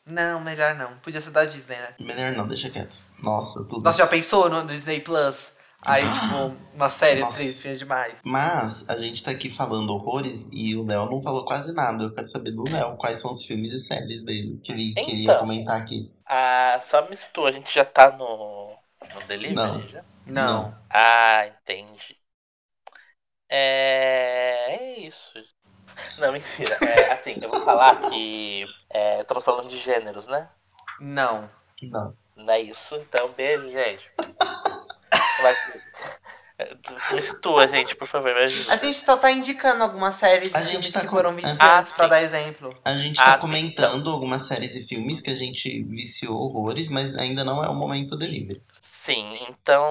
Não, melhor não. Podia ser da Disney, né? Melhor não, deixa quieto. Nossa, tudo. Nossa, já pensou no Disney Plus? Aí, tipo, uma série Nossa. triste, é demais. Mas a gente tá aqui falando horrores e o Léo não falou quase nada. Eu quero saber do Léo quais são os filmes e séries dele que ele queria Então. comentar aqui. Ah, só me situa, a gente já tá no, no delivery Não. já? Não. Ah, entendi. É, é isso. Não, mentira. É, assim, eu vou falar que é, estamos falando de gêneros, né? Não. Não. Não é isso? Então, beijo, gente. <laughs> Me situa, gente, por favor, me ajuda. A gente só tá indicando algumas séries A e gente filmes tá que com- foram Ah, viciantes pra dar exemplo. A gente Ah, tá sim, comentando algumas séries e filmes que a gente viciou horrores, mas ainda não é o momento delivery. Sim, então.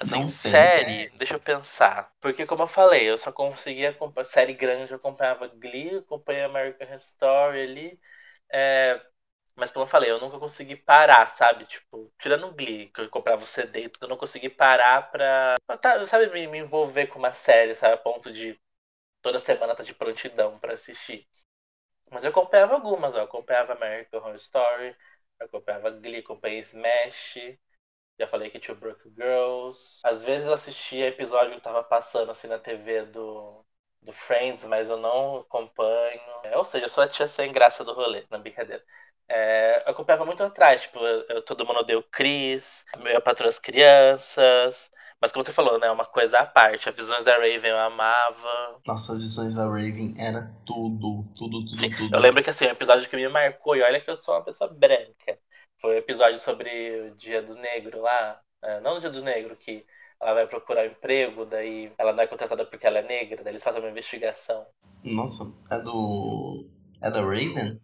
Assim, Não série, deixa eu pensar. Porque, como eu falei, eu só conseguia acompanhar. Série grande, eu acompanhava Glee, acompanhei American Horror Story ali. é, Mas, como eu falei, eu nunca consegui parar, sabe? Tipo, tirando o Glee, que eu comprava o CD e tudo, eu não consegui parar pra. tá- sabe, me, me envolver com uma série, sabe? A ponto de toda semana tá de prontidão pra assistir. Mas eu acompanhava algumas, ó. Eu acompanhava American Horror Story, eu acompanhava Glee, acompanhei Smash. Já falei que Two Broke Girls. Às vezes eu assistia episódio que tava passando assim na TV do, do Friends, mas eu não acompanho. É, ou seja, eu sou a tia sem graça do rolê, na brincadeira. É, eu acompanhava muito atrás, tipo, eu, todo mundo deu Chris, eu patroa as crianças. Mas como você falou, né? Uma coisa à parte. As visões da Raven eu amava. Nossa, as visões da Raven era tudo, tudo, tudo, Sim, tudo. eu lembro que assim, um episódio que me marcou, e olha que eu sou uma pessoa branca. Foi o episódio sobre o Dia do Negro lá. é, não o Dia do Negro, que ela vai procurar emprego, daí ela não é contratada porque ela é negra, daí eles fazem uma investigação. Nossa, é do. É da Raven?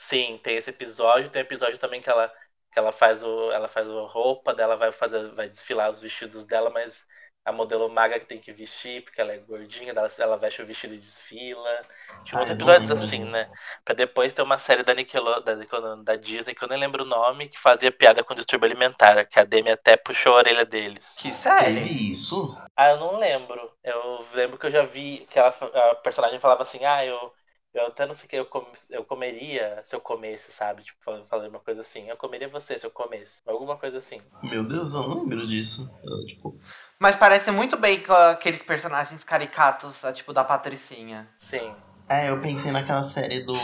Sim, tem esse episódio, tem episódio também que ela, que ela faz o. Ela faz a roupa dela, vai fazer, vai desfilar os vestidos dela, mas a modelo magra que tem que vestir, porque ela é gordinha, ela, ela veste o vestido e desfila. Tipo, Ah, uns episódios assim, disso. né? Pra depois ter uma série da Nickelodeon, da, Nickelodeon, da Disney, que eu nem lembro o nome, que fazia piada com distúrbio alimentar, que a Demi até puxou a orelha deles. Que série? Teve isso? Ah, eu não lembro. Eu lembro que eu já vi que ela, a personagem falava assim, ah, eu, eu até não sei o que, eu, com- eu comeria se eu comesse, sabe? Tipo, falando, falando uma coisa assim, eu comeria você se eu comesse. Alguma coisa assim. Meu Deus, eu não lembro disso. Eu, tipo, Mas parece muito bem com aqueles personagens caricatos, a tipo da Patricinha. Sim. é, eu pensei naquela série do.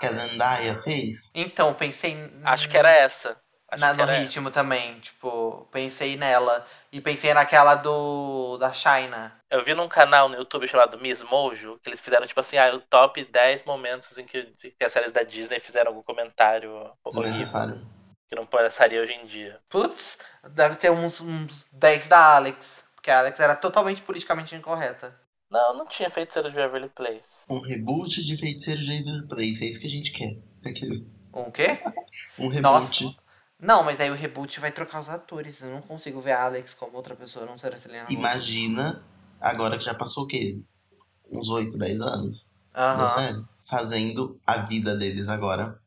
que a Zendaya fez. Então, pensei. Acho que era essa. Acho na- que no era essa. ritmo também. Tipo, pensei nela. E pensei naquela do. da China. Eu vi num canal no YouTube chamado Miss Mojo, que eles fizeram, tipo assim, ah, o top 10 momentos em que, que as séries da Disney fizeram algum comentário horrível, Desnecessário. que não passaria hoje em dia. Putz, deve ter uns, uns 10 da Alex. Porque a Alex era totalmente politicamente incorreta. Não, não tinha feiticeiro de Beverly Place. Um reboot de Feiticeiro de Waverly Place, é isso que a gente quer. Aquele- Um quê? <laughs> Um reboot. Nossa. Não, mas aí o reboot vai trocar os atores. Eu não consigo ver a Alex como outra pessoa, não ser a Selena. Gomez. Imagina, agora que já passou o quê? Uns 8, 10 anos da Aham. série. Fazendo a vida deles agora.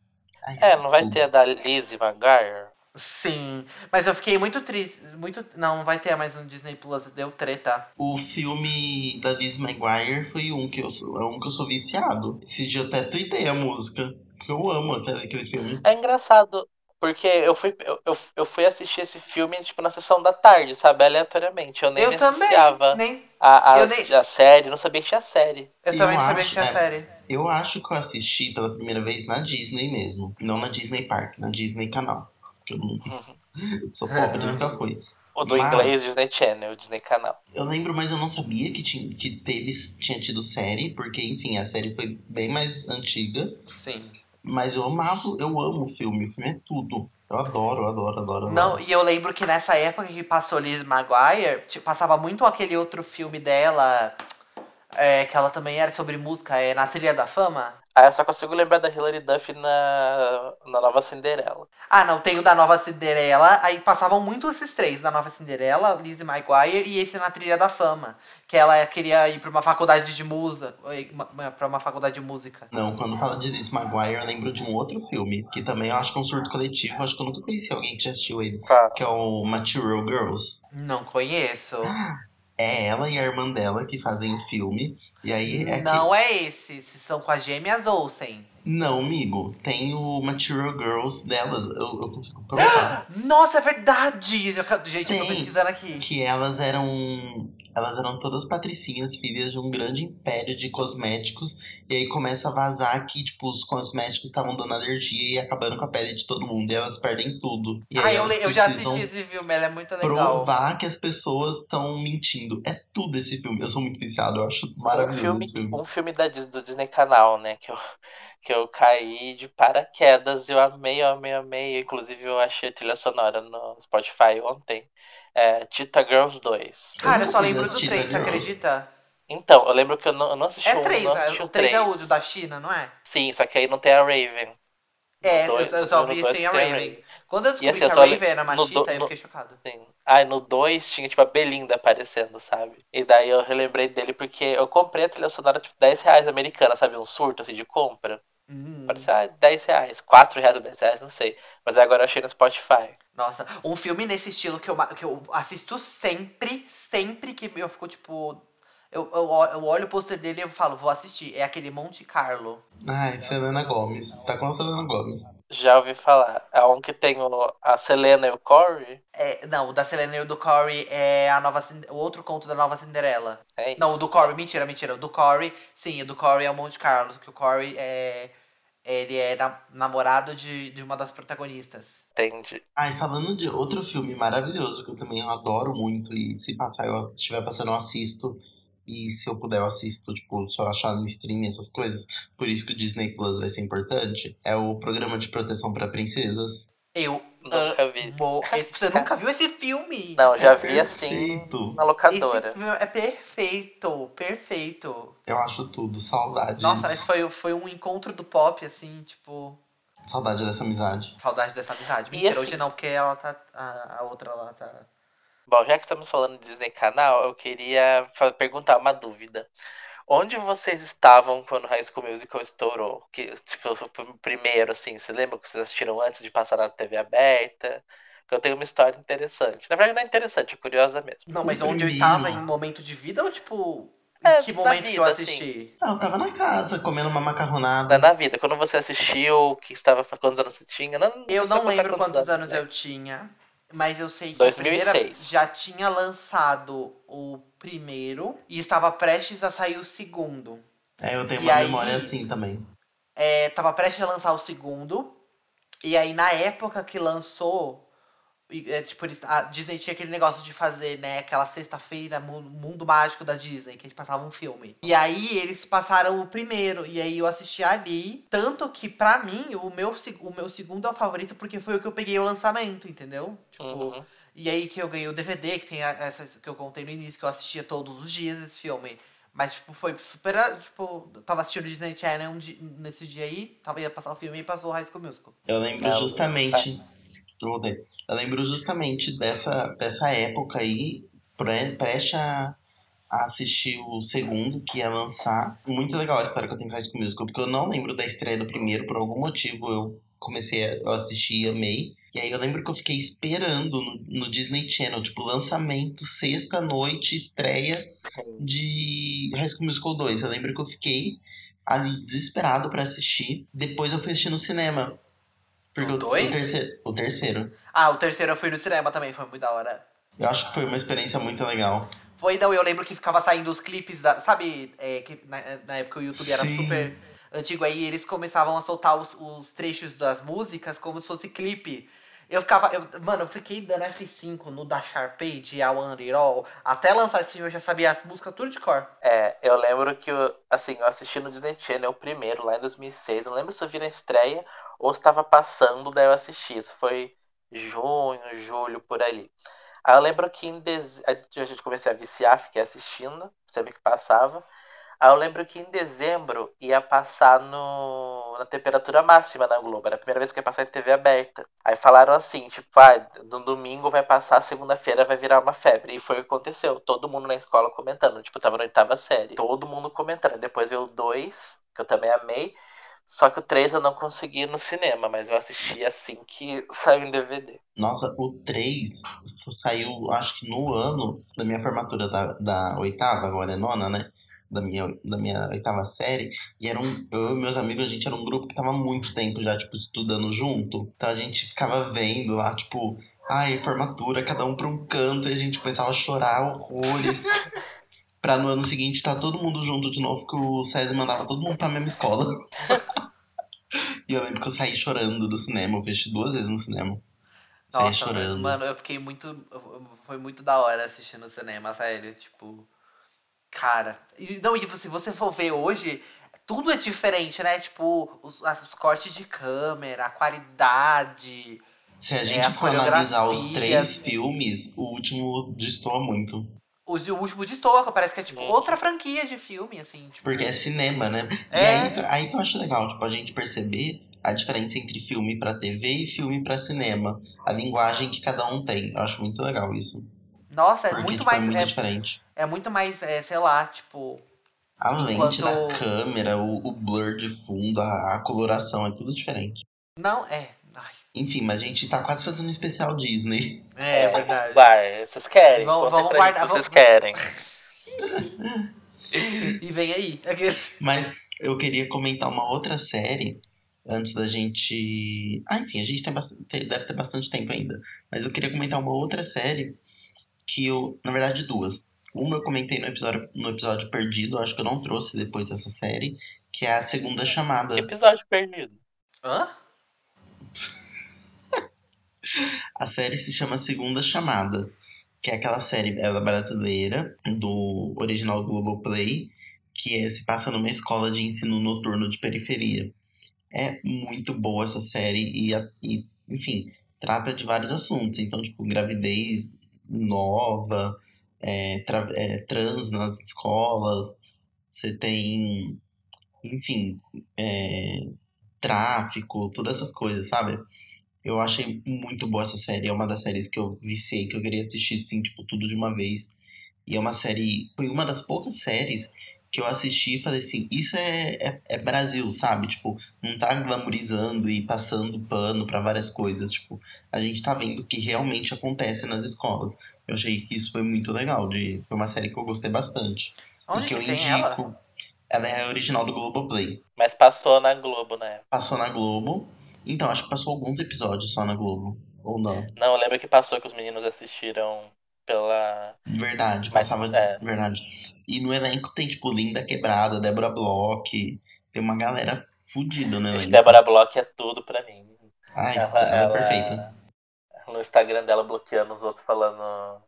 Ai, É, não vai tudo. ter a da Lizzie McGuire? Sim. Mas eu fiquei muito triste. Muito. Não, não vai ter mais no Disney Plus. Deu treta. O filme da Liz Maguire foi um que eu sou, é um que eu sou viciado. Esse dia eu até tuitei a música. Porque eu amo aquele, aquele filme. É engraçado, porque eu fui, eu, eu, eu fui assistir esse filme, tipo, na sessão da tarde, sabe? Aleatoriamente. Eu nem eu me também. associava Nem, a, a, eu nem- a série, não sabia que tinha série. eu Eu também não sabia acho, que tinha é. série. Eu acho que eu assisti pela primeira vez na Disney mesmo. Não na Disney Park, na Disney Canal. Porque eu não <laughs> sou pobre e nunca fui. O do Mas- inglês Disney Channel, Disney Canal. Eu lembro, mas eu não sabia que, tinha, que teve, tinha tido série, porque, enfim, a série foi bem mais antiga. Sim. Mas eu amava, eu amo o filme. O filme é tudo. Eu adoro, adoro, adoro, adoro. Não, e eu lembro que nessa época que passou Liz Maguire, tipo, passava muito aquele outro filme dela, é, que ela também era sobre música, é Na Trilha da Fama. Ah, eu só consigo lembrar da Hilary Duff na, na nova Cinderela. Ah, não, tem o da Nova Cinderela, aí passavam muito esses três, da Nova Cinderela, Lizzie Maguire e esse Na Trilha da Fama, que ela queria ir pra uma faculdade de música, pra uma faculdade de música. Não, quando fala de Liz Maguire, eu lembro de um outro filme, que também eu acho que é um surto coletivo, acho que eu nunca conheci alguém que já assistiu ele, Tá. que é o Material Girls. Não conheço. <laughs> É ela e a irmã dela que fazem o filme, e aí é não é esse, se são com as gêmeas Olsen. Não, amigo. Tem o Material Girls delas. Eu, eu consigo <gasps> provar. Nossa, é verdade! Gente, eu tô Tem. pesquisando aqui. que elas eram. Elas eram todas patricinhas, filhas de um grande império de cosméticos. E aí começa a vazar que, tipo, os cosméticos estavam dando alergia e acabando com a pele de todo mundo. E elas perdem tudo. E aí Ah, eu, le- eu já assisti esse filme, ele é muito legal. provar que as pessoas estão mentindo. É tudo esse filme. Eu sou muito viciado, eu acho Um maravilhoso filme, esse filme. um filme da, do Disney Canal, né? Que eu, que eu caí de paraquedas. Eu amei, eu amei, amei. Inclusive, eu achei a trilha sonora no Spotify ontem. É, Tita Girls 2. Cara, eu só lembro do das Cheetah 3, você acredita? Então, eu lembro que eu não, eu não assisti É um, 3, não assisti o o 3 é o 3. do da China, não é? Sim, só que aí não tem a Raven. É, dois- eu, só vi sem a Raven. Quando eu descobri assim, que a Raven era do- machita, eu fiquei chocado. Sim. Aí no 2 tinha tipo a Belinda aparecendo, sabe? E daí eu relembrei dele porque eu comprei a trilha sonora tipo 10 reais americana, sabe? Um surto assim de compra. Hum. Parecia ah, 10 reais, 4 reais ou 10 reais, não sei. Mas agora eu achei no Spotify. Nossa, um filme nesse estilo que eu, que eu assisto sempre, sempre que eu fico, tipo. Eu, eu, eu olho o pôster dele e eu falo, vou assistir. É aquele Monte Carlo. Ai, Selena Gomes. Tá com a Selena Gomes. Já ouvi falar. É um que tem o- a Selena e o Corey. É, não, o da Selena e o do Corey é a nova, o outro conto da nova Cinderela. É isso. Não, o do Corey, mentira, mentira. O do Corey, sim, o do Corey é o Monte Carlo, que o Corey é. Ele é na- namorado de, de uma das protagonistas. Entendi. Ai, falando de outro filme maravilhoso que eu também adoro muito e se passar, eu estiver passando, eu assisto. E se eu puder, eu assisto, tipo, só achar no stream essas coisas. Por isso que o Disney Plus vai ser importante. É o programa de proteção pra princesas. Eu Nunca vi. amo. esse- Você nunca viu esse filme? Não, já É vi assim perfeito. na locadora. Esse filme é perfeito, perfeito. Eu acho tudo. Saudade. Nossa, mas foi, foi um encontro do pop, assim, tipo. Saudade dessa amizade. Saudade dessa amizade. Mentira, assim- hoje não, porque ela tá. A, a outra lá tá. Bom, já que estamos falando de Disney Canal, eu queria perguntar uma dúvida. Onde vocês estavam quando High School Musical estourou? Que, tipo, primeiro, assim, você lembra que vocês assistiram antes de passar na TV aberta? Porque eu tenho uma história interessante. Na verdade, não é interessante, é curiosa mesmo. Não, mas onde eu estava em um momento de vida ou, tipo. É, em que momento que eu vida, assisti? Ah, eu tava na casa, comendo uma Na, macarronada. na vida, quando você assistiu, que estava, quantos anos você tinha? Não, Eu precisa não lembro quantos anos né? eu tinha, mas eu sei que a 2006. primeira já tinha lançado o primeiro e estava prestes a sair o segundo. É, eu tenho E uma aí- memória assim também. É, tava prestes a lançar o segundo. E aí, na época que lançou, é, tipo, eles- a Disney tinha aquele negócio de fazer, né, aquela sexta-feira, mu- mundo mágico da Disney, que eles passavam um filme. E aí eles passaram o primeiro, e aí eu assisti ali. Tanto que, pra mim, o meu, o meu segundo é o favorito, porque foi o que eu peguei o lançamento, entendeu? Tipo. Uhum. E aí que eu ganhei o DVD, que tem a- essa que eu contei no início, que eu assistia todos os dias esse filme. Mas, tipo, foi super. Tipo, eu tava assistindo o Disney Channel um dia- nesse dia aí, tava ia passar o filme e passou o High School Musical. Eu lembro Não, justamente. Eu voltei. Eu lembro justamente dessa, dessa época aí, pre, preste a, a assistir o segundo que ia lançar. Muito legal a história que eu tenho com High School Musical, porque eu não lembro da estreia do primeiro, por algum motivo eu comecei a eu assisti e amei. E aí eu lembro que eu fiquei esperando no, no Disney Channel, tipo, lançamento, sexta noite, estreia de High School Musical 2. Eu lembro que eu fiquei ali desesperado pra assistir. Depois eu fui assistir no cinema. Porque O dois? o terceiro, o terceiro. Ah, o terceiro eu fui no cinema também, foi muito da hora. Eu acho que foi uma experiência muito legal. Foi, não, eu lembro que ficava saindo os clipes da. Sabe, é, que na, na época o YouTube era Sim. super antigo aí, eles começavam a soltar os, os trechos das músicas como se fosse clipe. Eu ficava. Eu, mano, eu fiquei dando F5 no da Sharpay de I Want It All. Até lançar esse filme eu já sabia as músicas tudo de cor. É, eu lembro que, eu- assim, eu assisti no Disney Channel o primeiro, lá em 2006. Não lembro se eu vi na estreia ou estava passando, daí eu assisti. Isso foi junho, julho, por ali. Aí eu lembro que em dezembro, a gente comecei a viciar, fiquei assistindo, sempre que passava. Aí eu lembro que em dezembro ia passar no, na temperatura máxima na Globo. Era a primeira vez que ia passar em TV aberta. Aí falaram assim, tipo, ah, no domingo vai passar, segunda-feira vai virar uma febre. E foi o que aconteceu. Todo mundo na escola comentando. Tipo, tava na oitava série. Todo mundo comentando. Depois veio o 2, que eu também amei. Só que o 3 eu não consegui ir no cinema, mas eu assisti assim que <laughs> saiu em DVD. Nossa, o 3 saiu, acho que no ano da minha formatura da, da oitava, agora é nona, né? da minha, da minha oitava série, e eram, eu e meus amigos, a gente era um grupo que tava há muito tempo já, tipo, estudando junto. Então a gente ficava vendo lá, tipo, ai, formatura, cada um pra um canto, e a gente começava a chorar horrores. <laughs> pra no ano seguinte tá todo mundo junto de novo, que o César mandava todo mundo pra mesma escola. <laughs> e eu lembro que eu saí chorando do cinema, eu fechei duas vezes no cinema. Saí Nossa, chorando. mano, eu fiquei muito. Foi muito da hora assistir no cinema, sério. Tipo. Cara. Não, e se você for ver hoje, tudo é diferente, né? Tipo, os, os cortes de câmera, a qualidade. Se a É, gente as for analisar os três filmes, o último destoa muito. Os, o último de Stoa, parece que é tipo outra franquia de filme, assim. Tipo, Porque é cinema, né? E É. aí, aí que eu acho legal, tipo, a gente perceber a diferença entre filme pra TV e filme pra cinema. A linguagem que cada um tem. Eu acho muito legal isso. Nossa, é Porque, muito tipo, mais. é muito É, diferente. é muito mais, é, sei lá, tipo. A lente da câmera, o, o blur de fundo, a, a coloração, é tudo diferente. Não, é. Enfim, mas a gente tá quase fazendo um especial Disney. é, verdade. Vai, vocês querem? Vamos- vamos guardar, vocês vamos- querem. <laughs> E vem aí. Mas eu queria comentar uma outra série antes da gente. Ah, enfim, a gente tem bast- te- deve ter bastante tempo ainda. Mas eu queria comentar uma outra série que eu. Na verdade, duas. Uma eu comentei no episódio, no episódio perdido, acho que eu não trouxe depois dessa série, que é a segunda chamada. Que episódio perdido. Hã? A série se chama Segunda Chamada, que é aquela série ela é brasileira, do original Globoplay, que é, se passa numa escola de ensino noturno de periferia. É muito boa essa série e, e, enfim, trata de vários assuntos. Então, tipo, gravidez nova, é, tra- é, trans nas escolas, você tem, enfim, é, tráfico, todas essas coisas, sabe? Eu achei muito boa essa série. É uma das séries que eu viciei, que eu queria assistir, assim, tipo, tudo de uma vez. E é uma série. Foi uma das poucas séries que eu assisti e falei assim: isso é, é, é Brasil, sabe? Tipo, não tá glamourizando e passando pano pra várias coisas. Tipo, a gente tá vendo o que realmente acontece nas escolas. Eu achei que isso foi muito legal. De, foi uma série que eu gostei bastante. Onde e que que eu tem indico. ela? Ela é a original do Globoplay. Mas passou na Globo, né? Passou na Globo. Então, acho que passou alguns episódios só na Globo. Ou não. Não, eu lembro que passou que os meninos assistiram pela. Verdade, Mas, passava. é. Verdade. E no elenco tem, tipo, Linda Quebrada, Débora Bloch. Tem uma galera fudida no elenco. Débora Bloch é tudo pra mim. Ai, ela- ela, ela- é perfeita. No Instagram dela bloqueando os outros falando.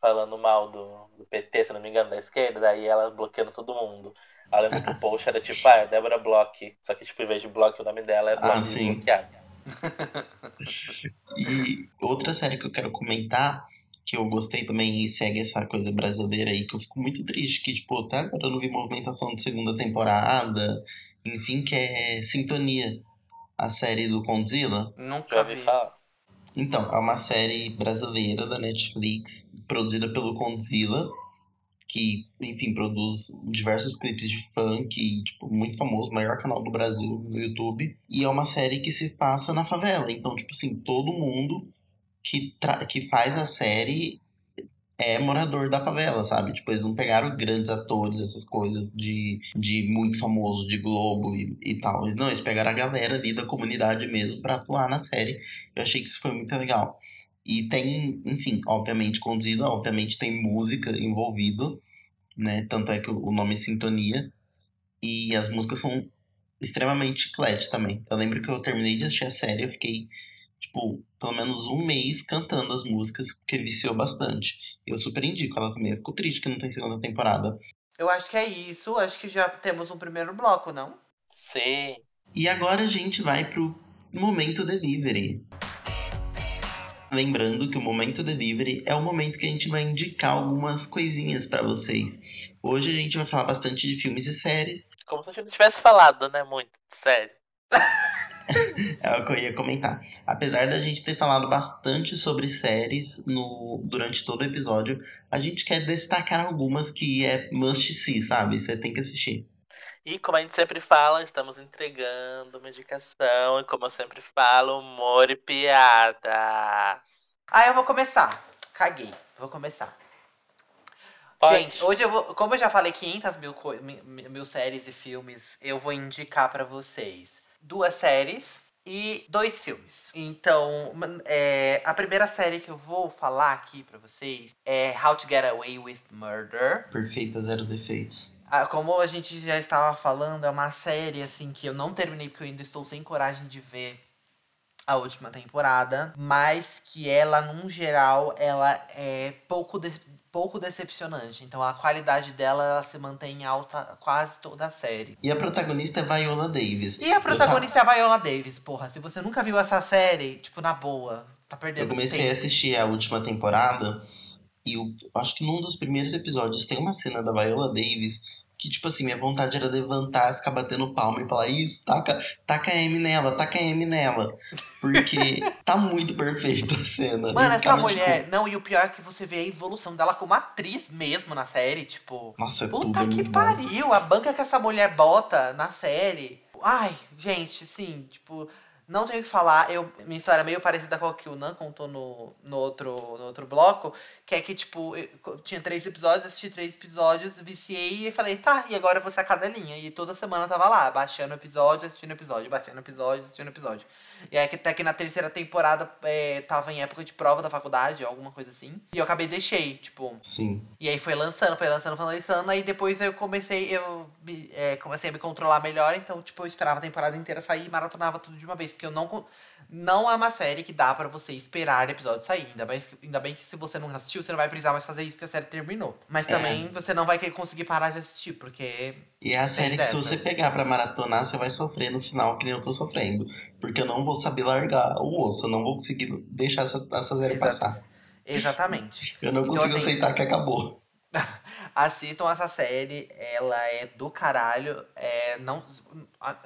Falando mal do, do PT, se não me engano, da esquerda, daí ela bloqueando todo mundo. Aí eu lembro que o post era tipo, ah, é Débora Bloch. Só que, tipo, em vez de Bloch, o nome dela é Ah, Bloch sim. bloqueado. E outra série que eu quero comentar, que eu gostei também e segue essa coisa brasileira aí, que eu fico muito triste, que, tipo, até agora eu não vi movimentação de segunda temporada. Enfim, que é Sintonia. A série do Condzilla. Nunca Já ouvi vi. falar. Então, é uma série brasileira da Netflix, produzida pelo Condzilla, que, enfim, produz diversos clipes de funk, tipo, muito famoso, maior canal do Brasil no YouTube. E é uma série que se passa na favela. Então, tipo assim, todo mundo que, que faz a série é morador da favela, sabe? Tipo, eles não pegaram grandes atores, essas coisas de, de muito famoso, de Globo e, e tal. Não, eles pegaram a galera ali da comunidade mesmo pra atuar na série. Eu achei que isso foi muito legal. E tem, enfim, obviamente conduzida, obviamente tem música envolvido, né? Tanto é que o nome é Sintonia. E as músicas são extremamente chiclete também. Eu lembro que eu terminei de assistir a série, eu fiquei, tipo, pelo menos um mês cantando as músicas, porque viciou bastante. Eu super indico ela também. Eu fico triste que não tem segunda temporada. Eu acho que é isso. Acho que já temos um primeiro bloco, não? Sim. E agora a gente vai pro momento delivery. Lembrando que o momento delivery é o momento que a gente vai indicar algumas coisinhas pra vocês. Hoje a gente vai falar bastante de filmes e séries. Como se a gente não tivesse falado, né? Muito. Sério. <laughs> É o que eu ia comentar. Apesar da gente ter falado bastante sobre séries no, durante todo o episódio, a gente quer destacar algumas que é must see, sabe? Você tem que assistir. E como a gente sempre fala, estamos entregando uma indicação. E como eu sempre falo, humor e piada. Ah, eu vou começar. Caguei. Vou começar. Pode. Gente, hoje eu vou. Como eu já falei 500 mil, mil séries e filmes, eu vou indicar pra vocês duas séries e dois filmes. Então, é, a primeira série que eu vou falar aqui pra vocês é How to Get Away with Murder. Perfeita, zero defeitos. Ah, Como a gente já estava falando, é uma série assim que eu não terminei porque eu ainda estou sem coragem de ver a última temporada, mas que ela, num geral, ela é pouco, de- pouco decepcionante. Então a qualidade dela ela se mantém alta quase toda a série. E a protagonista é Viola Davis. E a protagonista é a Viola Davis, porra. Se você nunca viu essa série, tipo, na boa, tá perdendo eu comecei a tempo. assistir a última temporada e eu acho que num dos primeiros episódios tem uma cena da Viola Davis que, tipo assim, minha vontade era levantar, ficar batendo palma e falar isso, taca, taca M nela, taca M nela. Porque <laughs> tá muito perfeita a cena. Mano, essa ficava, mulher. tipo, Não, e o pior é que você vê a evolução dela como atriz mesmo na série, tipo. Nossa, é Puta é que muito bom. pariu, a banca que essa mulher bota na série. Ai, gente, sim, tipo, não tenho o que falar. Eu, minha história é meio parecida com a que o Nan contou no, no, outro, no outro bloco, que é que, tipo, tinha três episódios, assisti três episódios, viciei e falei, tá, e agora eu vou ser a cadelinha. E toda semana eu tava lá, baixando episódio, assistindo episódio, baixando episódio, assistindo episódio. E aí até que na terceira temporada é, tava em época de prova da faculdade, alguma coisa assim. E eu acabei deixei, tipo, Sim. e aí foi lançando, foi lançando, foi lançando, aí depois eu comecei, eu me- é, comecei a me controlar melhor, então, tipo, eu esperava a temporada inteira sair e maratonava tudo de uma vez, porque eu não não é uma série que dá pra você esperar o episódio sair. Ainda bem, que- ainda bem que se você não assistiu, você não vai precisar mais fazer isso porque a série terminou. Mas É. também você não vai conseguir parar de assistir, porque E é a série que se você pegar pra maratonar, você vai sofrer no final, que nem eu tô sofrendo. Porque eu não vou saber largar o osso, eu não vou conseguir deixar essa, essa série passar. exatamente. Eu não Então, consigo assim, aceitar que acabou. <laughs> Assistam essa série, ela é do caralho. É, não,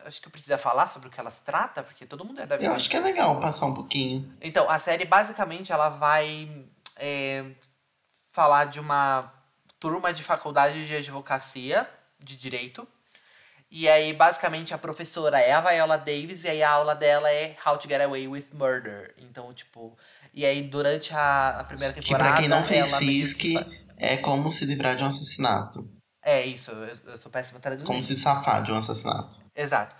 acho que eu preciso falar sobre o que ela se trata, porque todo mundo deve Eu acho que é legal passar um pouquinho. Então, a série basicamente ela vai é, falar de uma turma de faculdade de advocacia, de direito. E aí, basicamente, a professora é a Viola Davis e aí a aula dela é How to Get Away with Murder. Então, tipo. E aí, durante a, a primeira Que temporada. pra quem não fez FISC, que é como se livrar de um assassinato. É isso, eu, eu sou péssima traduzindo. Como se safar de um assassinato. Exato.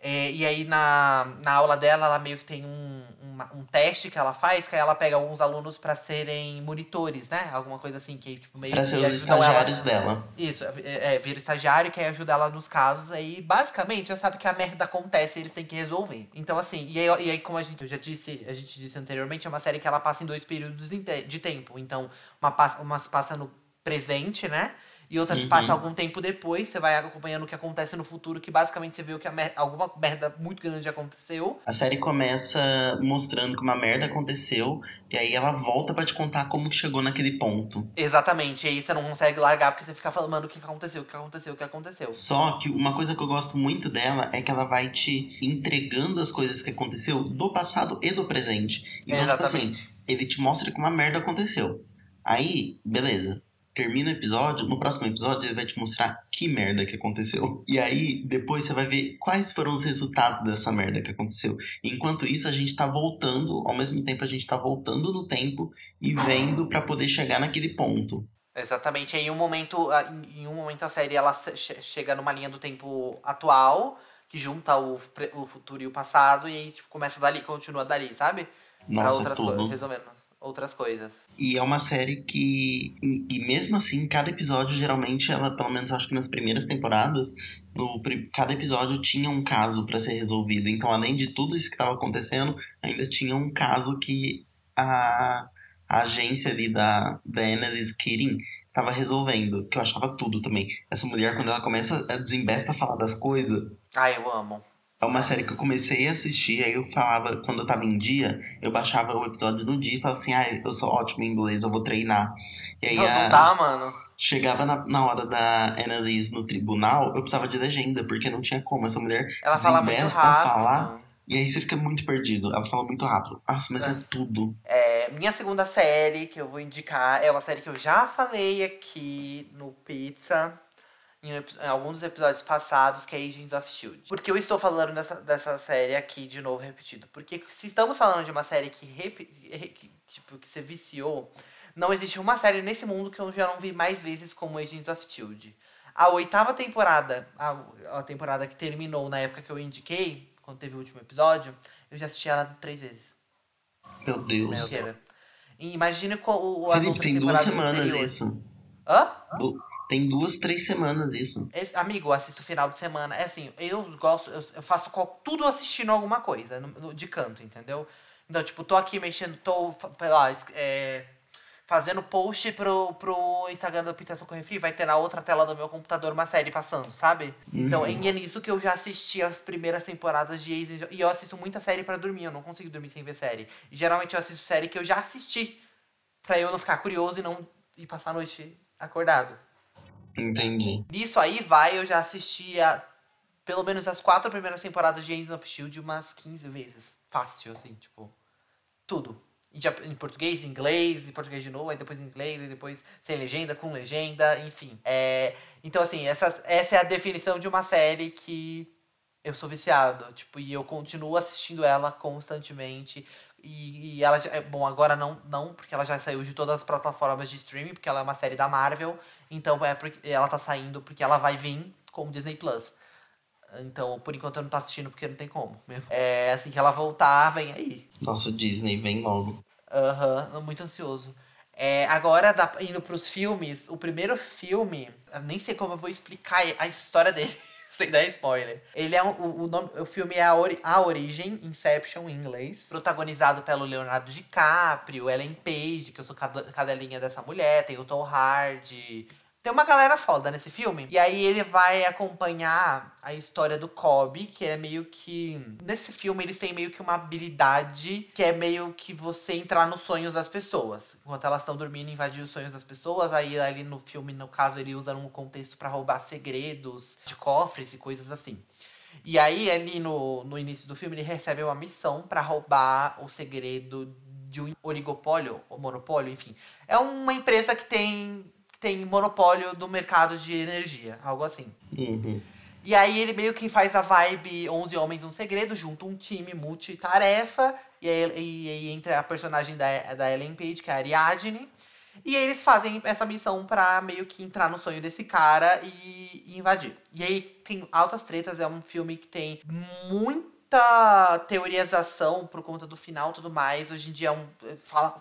É, e aí, na, na aula dela, ela meio que tem um, uma- um teste que ela faz, que aí ela pega alguns alunos pra serem monitores, né? Alguma coisa assim, que tipo, meio Pra que ser os ajudam ela- estagiários dela. Isso, é, é, vira estagiário que ajuda ela nos casos. Aí, basicamente, já sabe que a merda acontece e eles têm que resolver. Então, assim, e aí, e aí, como a gente eu já disse, a gente disse anteriormente, é uma série que ela passa em dois períodos de te- de tempo. Então, uma, passa- uma se passa no presente, né? E outra se Uhum. passa algum tempo depois, você vai acompanhando o que acontece no futuro, que basicamente você viu que a mer- alguma merda muito grande aconteceu. A série começa mostrando que uma merda aconteceu, e aí ela volta pra te contar como que chegou naquele ponto. Exatamente, e aí você não consegue largar porque você fica falando, mano, o que aconteceu, o que aconteceu, o que aconteceu. Só que uma coisa que eu gosto muito dela é que ela vai te entregando as coisas que aconteceu do passado e do presente. Então, tipo assim, Exatamente. ele te mostra que uma merda aconteceu. Aí, beleza. Termina o episódio, no próximo episódio ele vai te mostrar que merda que aconteceu. E aí, depois você vai ver quais foram os resultados dessa merda que aconteceu. Enquanto isso, a gente tá voltando, ao mesmo tempo a gente tá voltando no tempo e vendo pra poder chegar naquele ponto. Exatamente. Em um momento, a- em um momento a série ela chega numa linha do tempo atual, que junta o, o futuro e o passado, e aí tipo, começa dali, continua dali, sabe? pra Nossa, outras tudo. coisas, resumindo. Outras coisas. E é uma série que. E, mesmo assim, cada episódio, geralmente, ela, pelo menos acho que nas primeiras temporadas, no, cada episódio tinha um caso pra ser resolvido. Então, além de tudo isso que tava acontecendo, ainda tinha um caso que a, a agência ali da, da Annalise Keating tava resolvendo. Que eu achava tudo também. Essa mulher, quando ela começa a desembesta a falar das coisas. Ai, eu amo. É uma série que eu comecei a assistir, aí eu falava, quando eu tava em dia, eu baixava o episódio no dia e falava assim, ah, eu sou ótimo em inglês, eu vou treinar. E aí Não, a- não dá, mano. chegava na, na hora da Annalise no tribunal, eu precisava de legenda, porque não tinha como. Essa mulher Ela fala muito rápido. falar, e aí você fica muito perdido. Ela fala muito rápido. Nossa, mas é tudo. É, minha segunda série que eu vou indicar é uma série que eu já falei aqui no Pizza, em, em alguns dos episódios passados, que é Agents of Shield. Por que eu estou falando dessa, dessa série aqui de novo repetido? Porque se estamos falando de uma série que, que, tipo, que você viciou, Não existe uma série nesse mundo que eu já não vi mais vezes como Agents of Shield. A oitava temporada, a, a temporada que terminou na época que eu indiquei, quando teve o último episódio, eu já assisti ela três vezes. Meu Deus. Imagina qual, o, Felipe, tem duas semanas anteriores. isso. Hã? Tem duas, três semanas isso. Esse, amigo, eu assisto final de semana. É assim, eu gosto, eu, eu faço tudo assistindo alguma coisa, no, no, de canto, entendeu? Então, tipo, tô aqui mexendo, tô, lá, é, fazendo post pro, pro Instagram do Pitato com Refri, vai ter na outra tela do meu computador uma série passando, sabe? Então, uhum. Então, é nisso que eu já assisti as primeiras temporadas de Ace E eu assisto muita série para dormir, eu não consigo dormir sem ver série. E geralmente eu assisto série que eu já assisti, pra eu não ficar curioso e não ir passar a noite acordado. Entendi. Nisso aí vai, eu já assisti a, pelo menos as quatro primeiras temporadas de Agents of S.H.I.E.L.D. umas 15 vezes. Fácil, assim, tipo, tudo em, português, em inglês, em português de novo, aí depois em inglês, e depois sem legenda, com legenda, enfim. É, então, assim, essa, essa é a definição de uma série que eu sou viciado, tipo, e eu continuo assistindo ela constantemente. E, e ela, é, bom, agora não, não, porque ela já saiu de todas as plataformas de streaming, porque ela é uma série da Marvel, então é porque ela tá saindo porque ela vai vir como Disney Plus. Então, por enquanto eu não tô assistindo porque não tem como. Mesmo. É assim que ela voltar, vem aí. Nossa, Disney, vem logo. Aham, uhum, muito ansioso. É, agora, da, indo pros filmes, o primeiro filme, eu nem sei como eu vou explicar a história dele, <laughs> sem dar spoiler. Ele é um, o, o, nome, o filme é a, Ori, a Origem, Inception em inglês, protagonizado pelo Leonardo DiCaprio, Ellen Page, que eu sou cadelinha dessa mulher, tem o Tom Hardy, tem uma galera foda nesse filme. E aí ele vai acompanhar a história do Kobe, que é meio que. Nesse filme eles têm meio que uma habilidade que é meio que você entrar nos sonhos das pessoas. Enquanto elas estão dormindo, invadir os sonhos das pessoas. Aí ali no filme, no caso, ele usa um contexto para roubar segredos de cofres e coisas assim. E aí, ali no, no início do filme, ele recebe uma missão para roubar o segredo de um oligopólio, ou monopólio, enfim. É uma empresa que tem tem monopólio do mercado de energia, algo assim. Uhum. E aí ele meio que faz a vibe 11 Homens um Segredo, junto um time multitarefa, e aí, e aí entra a personagem da, da Ellen Page, que é a Ariadne. E aí eles fazem essa missão pra meio que entrar no sonho desse cara e, e invadir. E aí tem altas tretas, é um filme que tem muita teorização por conta do final e tudo mais. Hoje em dia é um,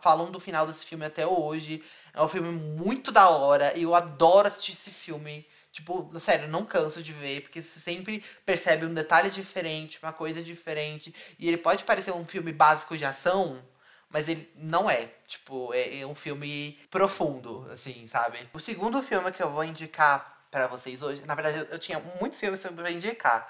falam do final desse filme até hoje. É um filme muito da hora e eu adoro assistir esse filme. Tipo, sério, não canso de ver, porque você sempre percebe um detalhe diferente, uma coisa diferente. E ele pode parecer um filme básico de ação, mas ele não é. Tipo, é, é um filme profundo, assim, sabe? O segundo filme que eu vou indicar para vocês hoje, na verdade, eu tinha muitos filmes pra indicar.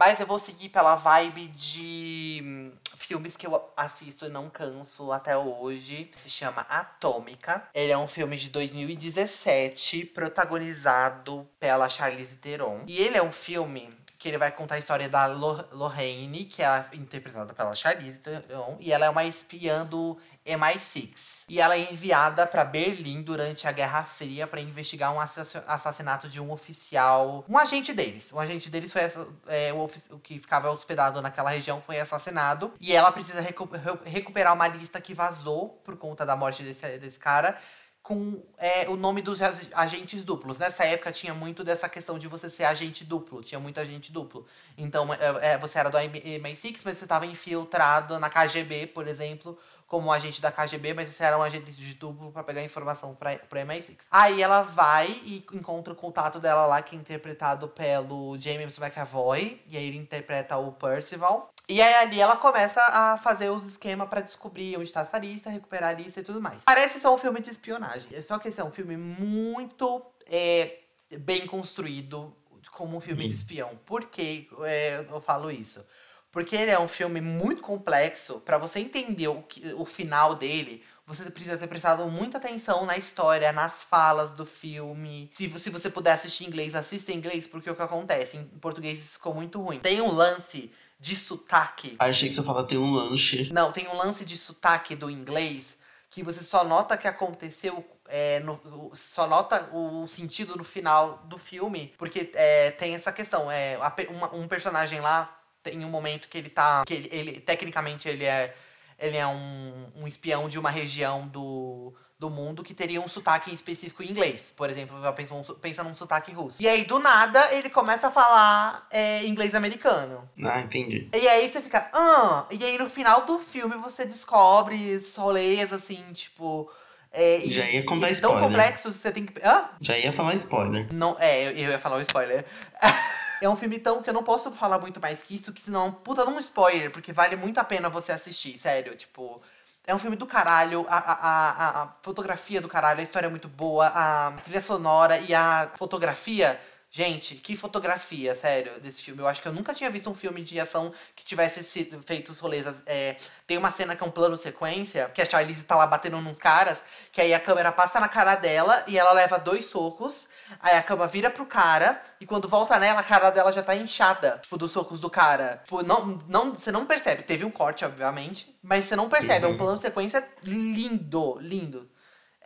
Mas eu vou seguir pela vibe de hum, filmes que eu assisto e não canso até hoje. Se chama Atômica. Ele é um filme de 2017, protagonizado pela Charlize Theron. E ele é um filme que ele vai contar a história da Lorraine, que é interpretada pela Charlize Theron, e ela é uma espiã do MI6. E ela é enviada para Berlim durante a Guerra Fria para investigar um assassinato de um oficial, um agente deles. Um agente deles foi é, o, o, que ficava hospedado naquela região foi assassinado e ela precisa recu recuperar uma lista que vazou por conta da morte desse, desse cara com é, o nome dos agentes duplos. Nessa época tinha muito dessa questão de você ser agente duplo, tinha muito agente duplo. Então é, é você era do MI6, mas você estava infiltrado na KGB, por exemplo, como um agente da KGB, mas você era um agente de duplo para pegar informação para o MI6. Aí ela vai e encontra o contato dela lá, que é interpretado pelo James McAvoy, e aí ele interpreta o Percival. E aí ali ela começa a fazer os esquemas para descobrir onde está essa lista, recuperar a lista e tudo mais. Parece só um filme de espionagem. Só que esse é um filme muito é, bem construído como um filme de espião. Por que é, eu falo isso? Porque ele é um filme muito complexo. para você entender o, que, o final dele, você precisa ter prestado muita atenção na história, nas falas do filme. Se, se você puder assistir em inglês, assista em inglês, porque o que acontece? Em português isso ficou muito ruim. Tem um lance de sotaque. Ah, achei que você fala tem um lanche. Não, tem um lance de sotaque do inglês que você só nota que aconteceu. É, no, só nota o sentido no final do filme, porque é, tem essa questão. É, uma, um personagem lá tem um momento que ele tá. que ele, ele tecnicamente ele é. Ele é um, um espião de uma região do, do mundo que teria um sotaque específico em inglês. Por exemplo, pensa, um, pensa num sotaque russo. E aí, do nada, ele começa a falar é, inglês americano. Ah, entendi. E aí você fica, ah, e aí no final do filme você descobre esses rolês, assim, tipo. É, Já ia contar e spoiler. tão complexos que você tem que. Hã? Já ia falar spoiler. Não, é, eu, eu ia falar o spoiler. <laughs> é um filme tão que eu não posso falar muito mais que isso, que senão é um puta num spoiler, porque vale muito a pena você assistir, sério. Tipo, é um filme do caralho, a, a, a, a fotografia do caralho, a história é muito boa, a trilha sonora e a fotografia. Gente, que fotografia, sério, desse filme. Eu acho que eu nunca tinha visto um filme de ação que tivesse sido feito os rolês. É, tem uma cena que é um plano sequência, que a Charlize tá lá batendo nos caras, que aí a câmera passa na cara dela e ela leva dois socos. Aí a câmera vira pro cara, e quando volta nela, a cara dela já tá inchada, tipo, dos socos do cara. Tipo, não, não, você não percebe. Teve um corte, obviamente, mas você não percebe. É um plano sequência lindo, lindo.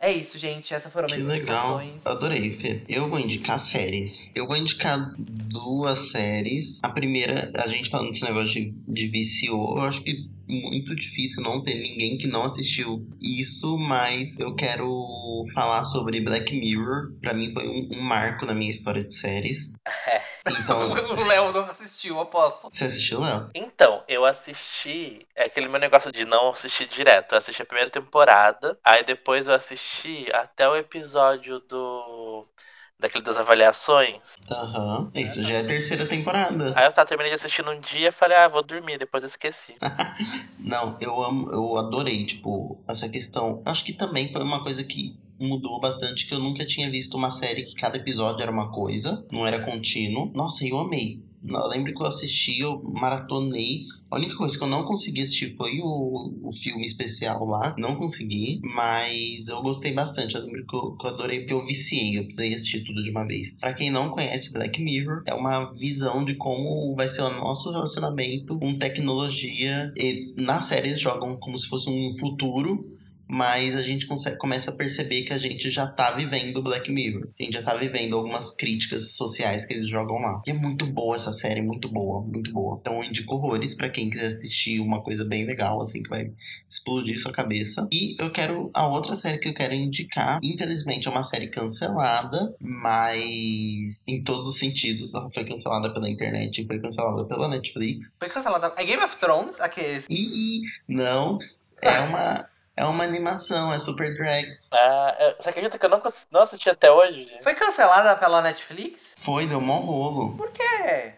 É isso, gente. Essas foram Que minhas legal. indicações. Adorei, Fê. Eu vou indicar séries. Eu vou indicar duas séries. A primeira, a gente falando desse negócio de, de viciou, eu acho que muito difícil não ter ninguém que não assistiu isso, mas eu quero falar sobre Black Mirror. Pra mim foi um, um marco na minha história de séries. Então, <laughs> o Léo não assistiu, aposto. você assistiu, Léo? Então, eu assisti. É aquele meu negócio de não assistir direto. Eu assisti a primeira temporada. Aí depois eu assisti até o episódio do. Daquele das avaliações. Aham. Isso já é a terceira temporada. Aí eu tava terminei de assistir num dia e falei, ah, vou dormir, depois eu esqueci. <laughs> Não, eu amo, eu adorei, tipo, essa questão. Acho que também foi uma coisa que mudou bastante, que eu nunca tinha visto uma série que cada episódio era uma coisa, não era contínuo. Nossa, eu amei. Eu lembro que eu assisti, eu maratonei. A única coisa que eu não consegui assistir foi o, o filme especial lá. Não consegui, mas eu gostei bastante. Eu lembro que eu, que eu adorei, porque eu viciei. Eu precisei assistir tudo de uma vez. Pra quem não conhece Black Mirror, é uma visão de como vai ser o nosso relacionamento com tecnologia. E na série eles jogam como se fosse um futuro mas a gente consegue, começa a perceber que a gente já tá vivendo Black Mirror. A gente já tá vivendo algumas críticas sociais que eles jogam lá. E é muito boa essa série, muito boa, muito boa. Então eu indico horrores pra quem quiser assistir uma coisa bem legal, assim, que vai explodir sua cabeça. E eu quero. A outra série que eu quero indicar, infelizmente é uma série cancelada, mas em todos os sentidos. Ela foi cancelada pela internet e foi cancelada pela Netflix. Foi cancelada. É Game of Thrones? Aqueles. E não, é uma. É uma animação, é Super Drags. Ah, você acredita que eu não, não assisti até hoje? Foi cancelada pela Netflix? Foi, deu mó rolo. Por quê?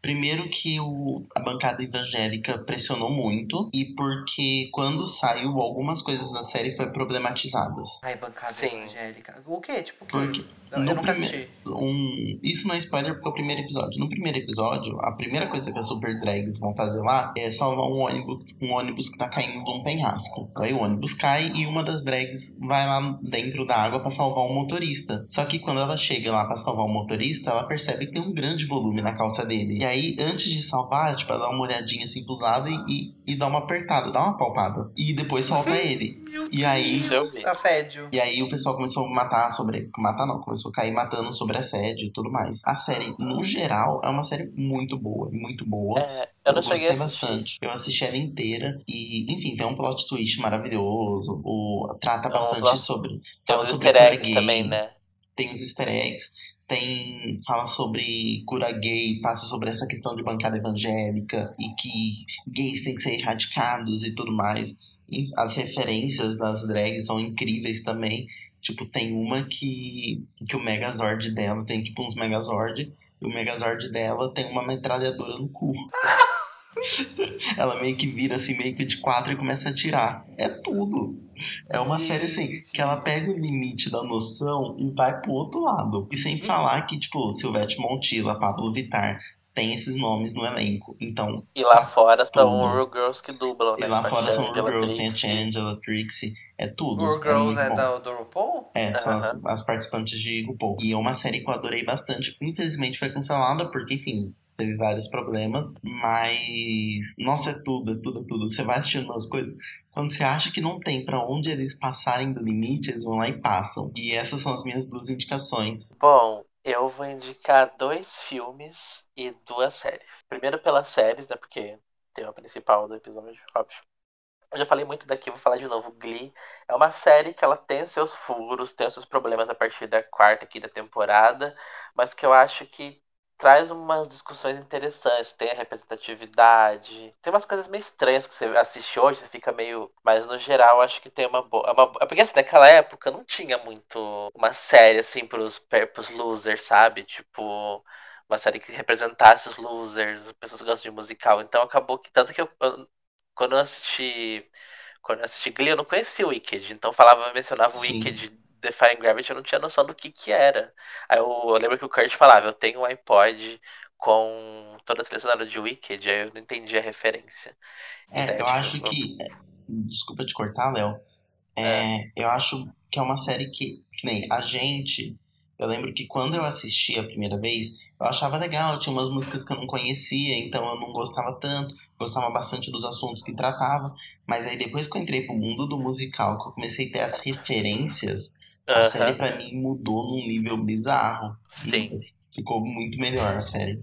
Primeiro que o, a bancada evangélica pressionou muito e porque quando saiu algumas coisas da série foi problematizadas. Ai, bancada Sim. evangélica. O quê? Tipo, o quê? Porque Eu, eu no nunca prime- assisti. um, isso não é spoiler porque é o primeiro episódio. No primeiro episódio, a primeira coisa que as super drags vão fazer lá é salvar um ônibus, um ônibus que tá caindo de um penhasco. Aí o ônibus cai e uma das drags vai lá dentro da água pra salvar um motorista. Só que quando ela chega lá pra salvar o motorista, ela percebe que tem um grande volume na calça dele. E aí, antes de salvar, tipo, ela dá uma olhadinha assim pros lados e, e, e dá uma apertada, dá uma palpada. E depois solta ele. E aí. Assédio. e aí o pessoal começou a matar sobre. Matar não, começou a cair matando sobre assédio e tudo mais. A série, no geral, é uma série muito boa, muito boa. É, eu não cheguei gostei a assistir. bastante. Eu assisti ela inteira e, enfim, tem um plot twist maravilhoso. O, trata bastante plot- sobre. Tem Fala os sobre easter eggs gay, também, né? tem os easter eggs, tem fala sobre cura gay, passa sobre essa questão de bancada evangélica e que gays têm que ser erradicados e tudo mais. E as referências das drags são incríveis também. Tipo, tem uma que, que o Megazord dela tem tipo uns Megazord e o Megazord dela tem uma metralhadora no cu. <laughs> Ela meio que vira assim, meio que de quatro e começa a atirar. É tudo. É uma série assim, que ela pega o limite da noção e vai pro outro lado. E sem falar que, tipo, Silvete Montilla, Pablo Vittar, tem esses nomes no elenco. Então, E lá fora são tudo. Real Girls que dublam, né? e lá a fora são Shangela, Girls, tem a. Changela, Trixie, é tudo. Girl é Girls é bom. da, do RuPaul? É, são as, as participantes de RuPaul. E é uma série que eu adorei bastante. Infelizmente foi cancelada, porque, enfim, teve vários problemas. Mas, nossa, é tudo, é tudo, é tudo. Você vai assistindo umas coisas. Quando você acha que não tem pra onde eles passarem do limite, eles vão lá e passam. E essas são as minhas duas indicações. Bom, eu vou indicar dois filmes e duas séries. Primeiro pelas séries, né? Porque tem a principal do episódio, óbvio. Eu já falei muito daqui, vou falar de novo. Glee é uma série que ela tem seus furos, tem seus problemas a partir da quarta aqui da temporada, mas que eu acho que traz umas discussões interessantes, tem a representatividade, tem umas coisas meio estranhas que você assiste hoje, você fica meio. Mas no geral, acho que tem uma boa. É uma... É porque assim, naquela época não tinha muito uma série assim pros, pros losers, sabe? Tipo. Uma série que representasse os losers, as pessoas que gostam de musical. Então acabou que. Tanto que eu, eu quando eu assisti. Quando eu assisti Glee, eu não conhecia o Wicked. Então falava, mencionava o Wicked Defying Gravity, eu não tinha noção do que que era. Aí eu, eu lembro que o Kurt falava, eu tenho um iPod com toda a trilha sonora de Wicked, aí eu não entendi a referência. É, eu acho que... Desculpa te cortar, Léo. É, é. Eu acho que é uma série que, que nem a gente... Eu lembro que quando eu assisti a primeira vez, eu achava legal, tinha umas músicas que eu não conhecia, então eu não gostava tanto, gostava bastante dos assuntos que tratava, mas aí depois que eu entrei pro mundo do musical, que eu comecei a ter as referências, a uhum. série para mim mudou num nível bizarro. Sim. Ficou muito melhor a série.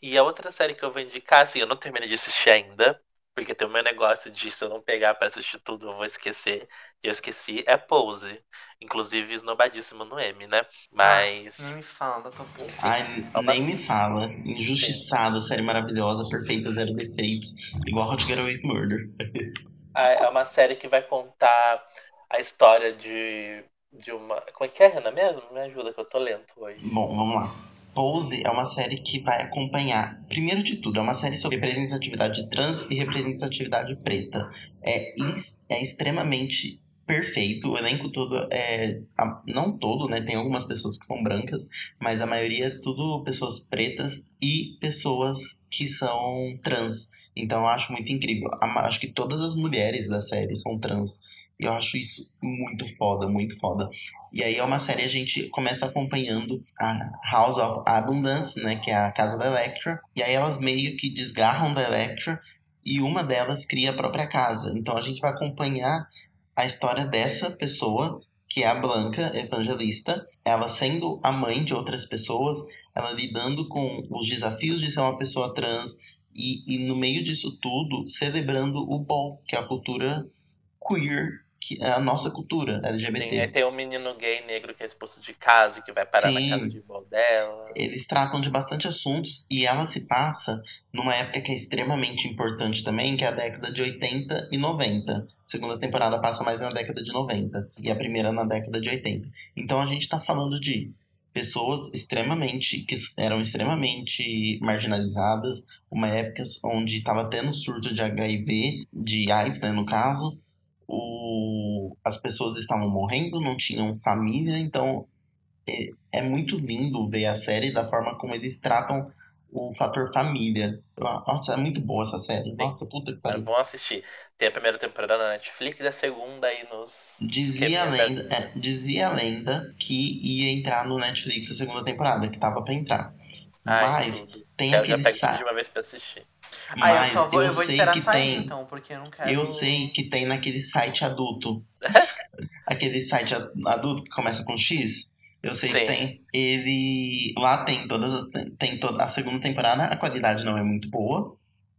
E a outra série que eu vou indicar, assim, eu não terminei de assistir ainda, porque tem o meu negócio de se eu não pegar pra assistir tudo, eu vou esquecer. E eu esqueci, é Pose. Inclusive, esnobadíssimo no M, né? Mas. Ah, nem me fala, tô pouco. Ai, é nem me fala. Injustiçada, série maravilhosa, perfeita, zero defeitos. Igual Hot Get Away Murder. <laughs> Ah, é uma série que vai contar a história de de uma. Como é que é, Renan mesmo? Me ajuda que eu tô lento hoje. Bom, vamos lá. Pose é uma série que vai acompanhar, primeiro de tudo, é uma série sobre representatividade trans e representatividade preta. É, é extremamente perfeito, o elenco todo é. Não todo, né? Tem algumas pessoas que são brancas, mas a maioria é tudo pessoas pretas e pessoas que são trans. Então eu acho muito incrível. Acho que todas as mulheres da série são trans. Eu acho isso muito foda, muito foda. E aí é uma série a gente começa acompanhando a House of Abundance, né, que é a casa da Electra, e aí elas meio que desgarram da Electra e uma delas cria a própria casa. Então a gente vai acompanhar a história dessa pessoa, que é a Blanca Evangelista, ela sendo a mãe de outras pessoas, ela lidando com os desafios de ser uma pessoa trans e, e no meio disso tudo celebrando o bol, que é a cultura queer que é a nossa cultura LGBT. Sim, tem um menino gay negro que é expulso de casa, que vai parar Sim, na casa de dela. Eles tratam de bastante assuntos e ela se passa numa época que é extremamente importante também, que é a década de 80 e 90. A segunda temporada passa mais na década de 90 e a primeira na década de 80. Então a gente tá falando de pessoas extremamente que eram extremamente marginalizadas, uma época onde estava tendo surto de HIV, de AIDS, né, no caso, o, as pessoas estavam morrendo, não tinham família, então é, é muito lindo ver a série da forma como eles tratam o fator família. Nossa, é muito boa essa série. Nossa, puta que pariu. É bom assistir. Tem a primeira temporada na Netflix e a segunda aí nos. Dizia a, lenda, é, dizia a lenda que ia entrar no Netflix a segunda temporada, que tava pra entrar. Ai, Mas tem eu aquele site. uma vez pra assistir. Mas ah, eu, só vou, eu, eu vou sei que sair, tem. Então, porque eu não quero. Eu sei que tem naquele site adulto. <laughs> aquele site adulto que começa com X. Eu sei Sim. que tem. Ele. Lá tem todas as. Tem toda a segunda temporada. A qualidade não é muito boa,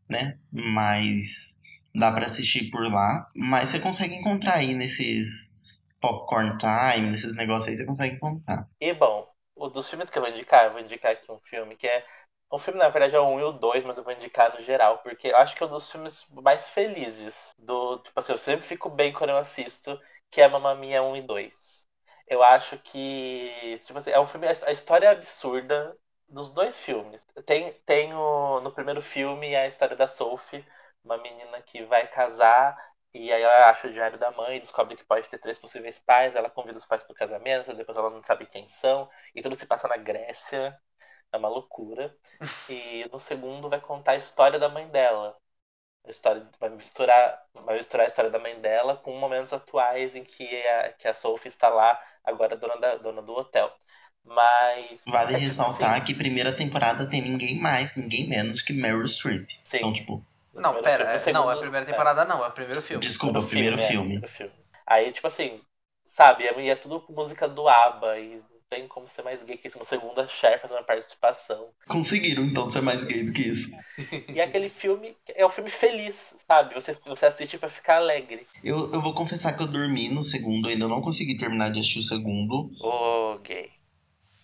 né? Mas dá para assistir por lá. Mas você consegue encontrar aí nesses popcorn time, nesses negócios aí, você consegue encontrar. E bom, o dos filmes que eu vou indicar, eu vou indicar aqui um filme que é o filme, na verdade, é o 1 e o 2, mas eu vou indicar no geral, porque eu acho que é um dos filmes mais felizes. do Tipo assim, eu sempre fico bem quando eu assisto, que é Mamma Mia 1 e 2. Eu acho que. Tipo assim, é um filme. A história é absurda dos dois filmes. Tem, tem o, no primeiro filme a história da Sophie, uma menina que vai casar e aí ela acha o diário da mãe, descobre que pode ter três possíveis pais, ela convida os pais para o casamento, depois ela não sabe quem são, e tudo se passa na Grécia. É uma loucura. E no segundo vai contar a história da mãe dela. A história, vai, misturar, vai misturar a história da mãe dela com momentos atuais em que a, que a Sophie está lá, agora dona, da, dona do hotel. Mas. Vale é, tipo ressaltar assim, que primeira temporada tem ninguém mais, ninguém menos que Meryl Streep. Sim. Então, tipo. Não, pera, segundo, não, é a primeira temporada é. não, é o primeiro filme. Desculpa, o primeiro filme. filme. É, filme. Aí, tipo assim, sabe, é, é tudo música do ABBA e tem como ser mais gay que isso. No segundo, a Cher faz uma participação. Conseguiram, então, ser mais gay do que isso. E aquele filme é um filme feliz, sabe? Você, você assiste pra ficar alegre. Eu, eu vou confessar que eu dormi no segundo, ainda não consegui terminar de assistir o segundo. Ô, oh, gay.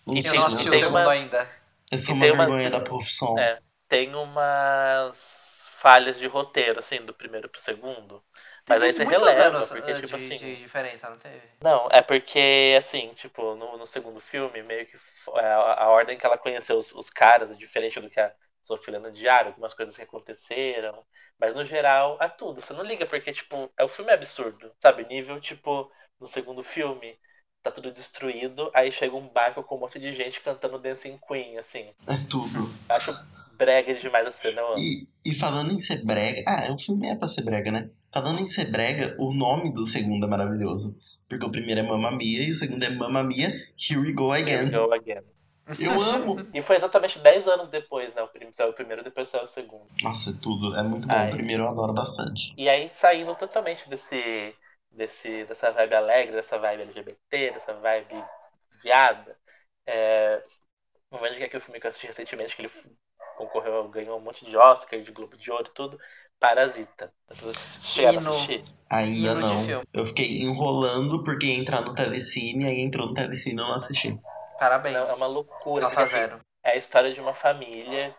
O E Eu não assisti o segundo uma- ainda. Eu sou e uma umas vergonha des- da profissão. É. Tem umas falhas de roteiro, assim, do primeiro pro segundo. Mas Teve aí você releva, anos, porque, ah, tipo de, assim. de diferença, não teve? Não, é porque, assim, tipo, no, no segundo filme, meio que é, a, a ordem que ela conheceu os, os caras é diferente do que a Sofia no diário, algumas coisas que aconteceram. Mas no geral, é tudo. Você não liga, porque, tipo, é, o filme é absurdo, sabe? Nível, tipo, no segundo filme, tá tudo destruído, aí chega um barco com um monte de gente cantando Dancing Queen, assim. É tudo. Acho brega demais a cena, eu amo. E, e falando em ser brega. Ah, o filme é pra ser brega, né? Falando em ser brega, o nome do segundo é maravilhoso. Porque o primeiro é Mamma Mia e o segundo é Mamma Mia, Here We Go Here we Again. go again. Eu amo. E foi exatamente 10 anos depois, né? O primeiro saiu o primeiro, depois saiu o segundo. Nossa, é tudo. É muito bom. Ai. O primeiro eu adoro bastante. E aí saindo totalmente desse, desse dessa vibe alegre, dessa vibe LGBT, dessa vibe viada. É, não vejo que é que o filme que eu assisti recentemente, que ele concorreu, ganhou um monte de Oscar, de Globo de Ouro e tudo, Parasita. Vocês chegaram a assistir? Ainda não. Eu fiquei enrolando porque ia entrar no Telecine, aí entrou no Telecine e eu não assisti. Parabéns. Não, é uma loucura. Nota assim, zero. É a história de uma família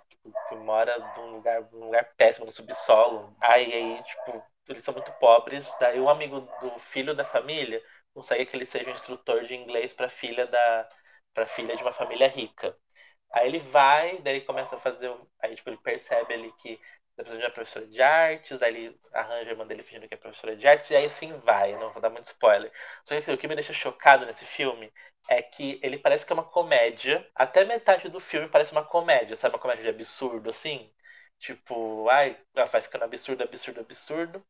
que mora num lugar, num lugar péssimo, no subsolo. Aí, aí, tipo, eles são muito pobres. Daí um amigo do filho da família consegue que ele seja um instrutor de inglês para filha da para filha de uma família rica. Aí ele vai, daí ele começa a fazer, aí tipo ele percebe ali que tá precisando de uma professora de artes, aí ele arranja a irmã dele fingindo que é professora de artes e aí sim vai, não vou dar muito spoiler. Só que assim, o que me deixa chocado nesse filme é que ele parece que é uma comédia. Até metade do filme parece uma comédia, sabe? Uma comédia de absurdo, assim. Tipo, ai, vai ficando absurdo, absurdo, absurdo.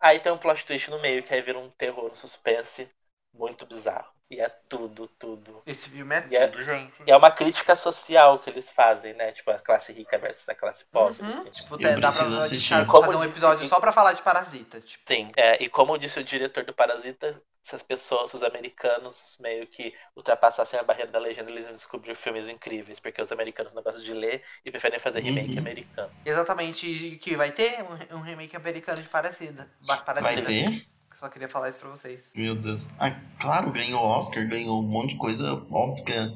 Aí tem um plot twist no meio, que aí vira um terror, um suspense muito bizarro. E é tudo, tudo. Esse filme é E é- tudo, gente. E é uma crítica social que eles fazem, né? Tipo, a classe rica versus a classe pobre. Uhum. assim. Tipo, Eu dá pra preciso assistir. Como fazer um episódio só pra falar de Parasita. Tipo, Sim, é, e como disse o diretor do Parasita, se as pessoas, os americanos meio que ultrapassassem a barreira da legenda, eles iam descobrir filmes incríveis, porque os americanos não gostam de ler e preferem fazer remake Uhum. americano. exatamente e que vai ter um, remake americano de Parasita. Ba- Vai Parasita. ter? Só queria falar isso pra vocês. Meu Deus. Ah, claro, ganhou Oscar, ganhou um monte de coisa. Óbvio que a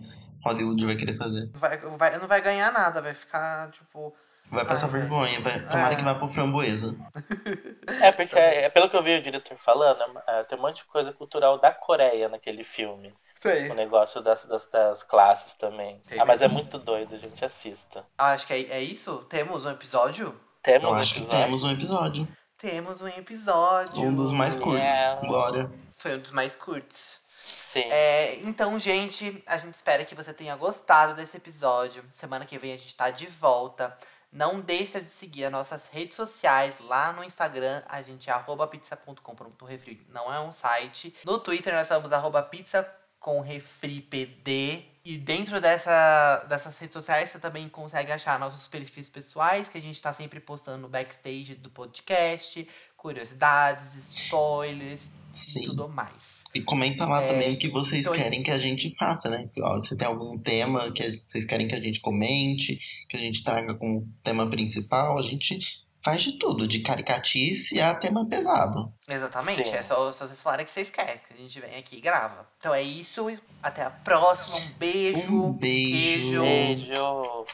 Hollywood vai querer fazer. Vai, vai, não vai ganhar nada, vai ficar, tipo. Vai passar Ah, vergonha. Vai... Tomara É. que vá pro framboesa. <laughs> É, porque, é, pelo que eu vi o diretor falando, é, tem um monte de coisa cultural da Coreia naquele filme. Sei. O negócio das, das, das classes também. Tem ah, mas é mesmo. muito doido, gente, assista. Ah, acho que é, é isso? Temos um episódio? Temos Eu um acho que episódio. temos um episódio. Temos um episódio. Um dos mais curtos. Yeah. Glória. Foi um dos mais curtos. Sim. É, então, gente, a gente espera que você tenha gostado desse episódio. Semana que vem a gente tá de volta. Não deixa de seguir as nossas redes sociais lá no Instagram. A gente é arroba pizza.com.refri. Não é um site. No Twitter nós somos arroba pizza com refri pd. E dentro dessa, dessas redes sociais você também consegue achar nossos perfis pessoais, que a gente tá sempre postando no backstage do podcast, curiosidades, spoilers e Sim. tudo mais. E comenta lá É, também o que vocês então- querem que a gente faça, né? Se tem algum tema que vocês querem que a gente comente, que a gente traga como tema principal, a gente faz de tudo, de caricatice a tema pesado. Exatamente, Sim. é só, só vocês falarem que vocês querem, que a gente vem aqui e grava. Então é isso, até a próxima, um beijo. Um beijo. Beijo.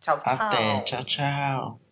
Tchau, tchau. Até, tchau, tchau.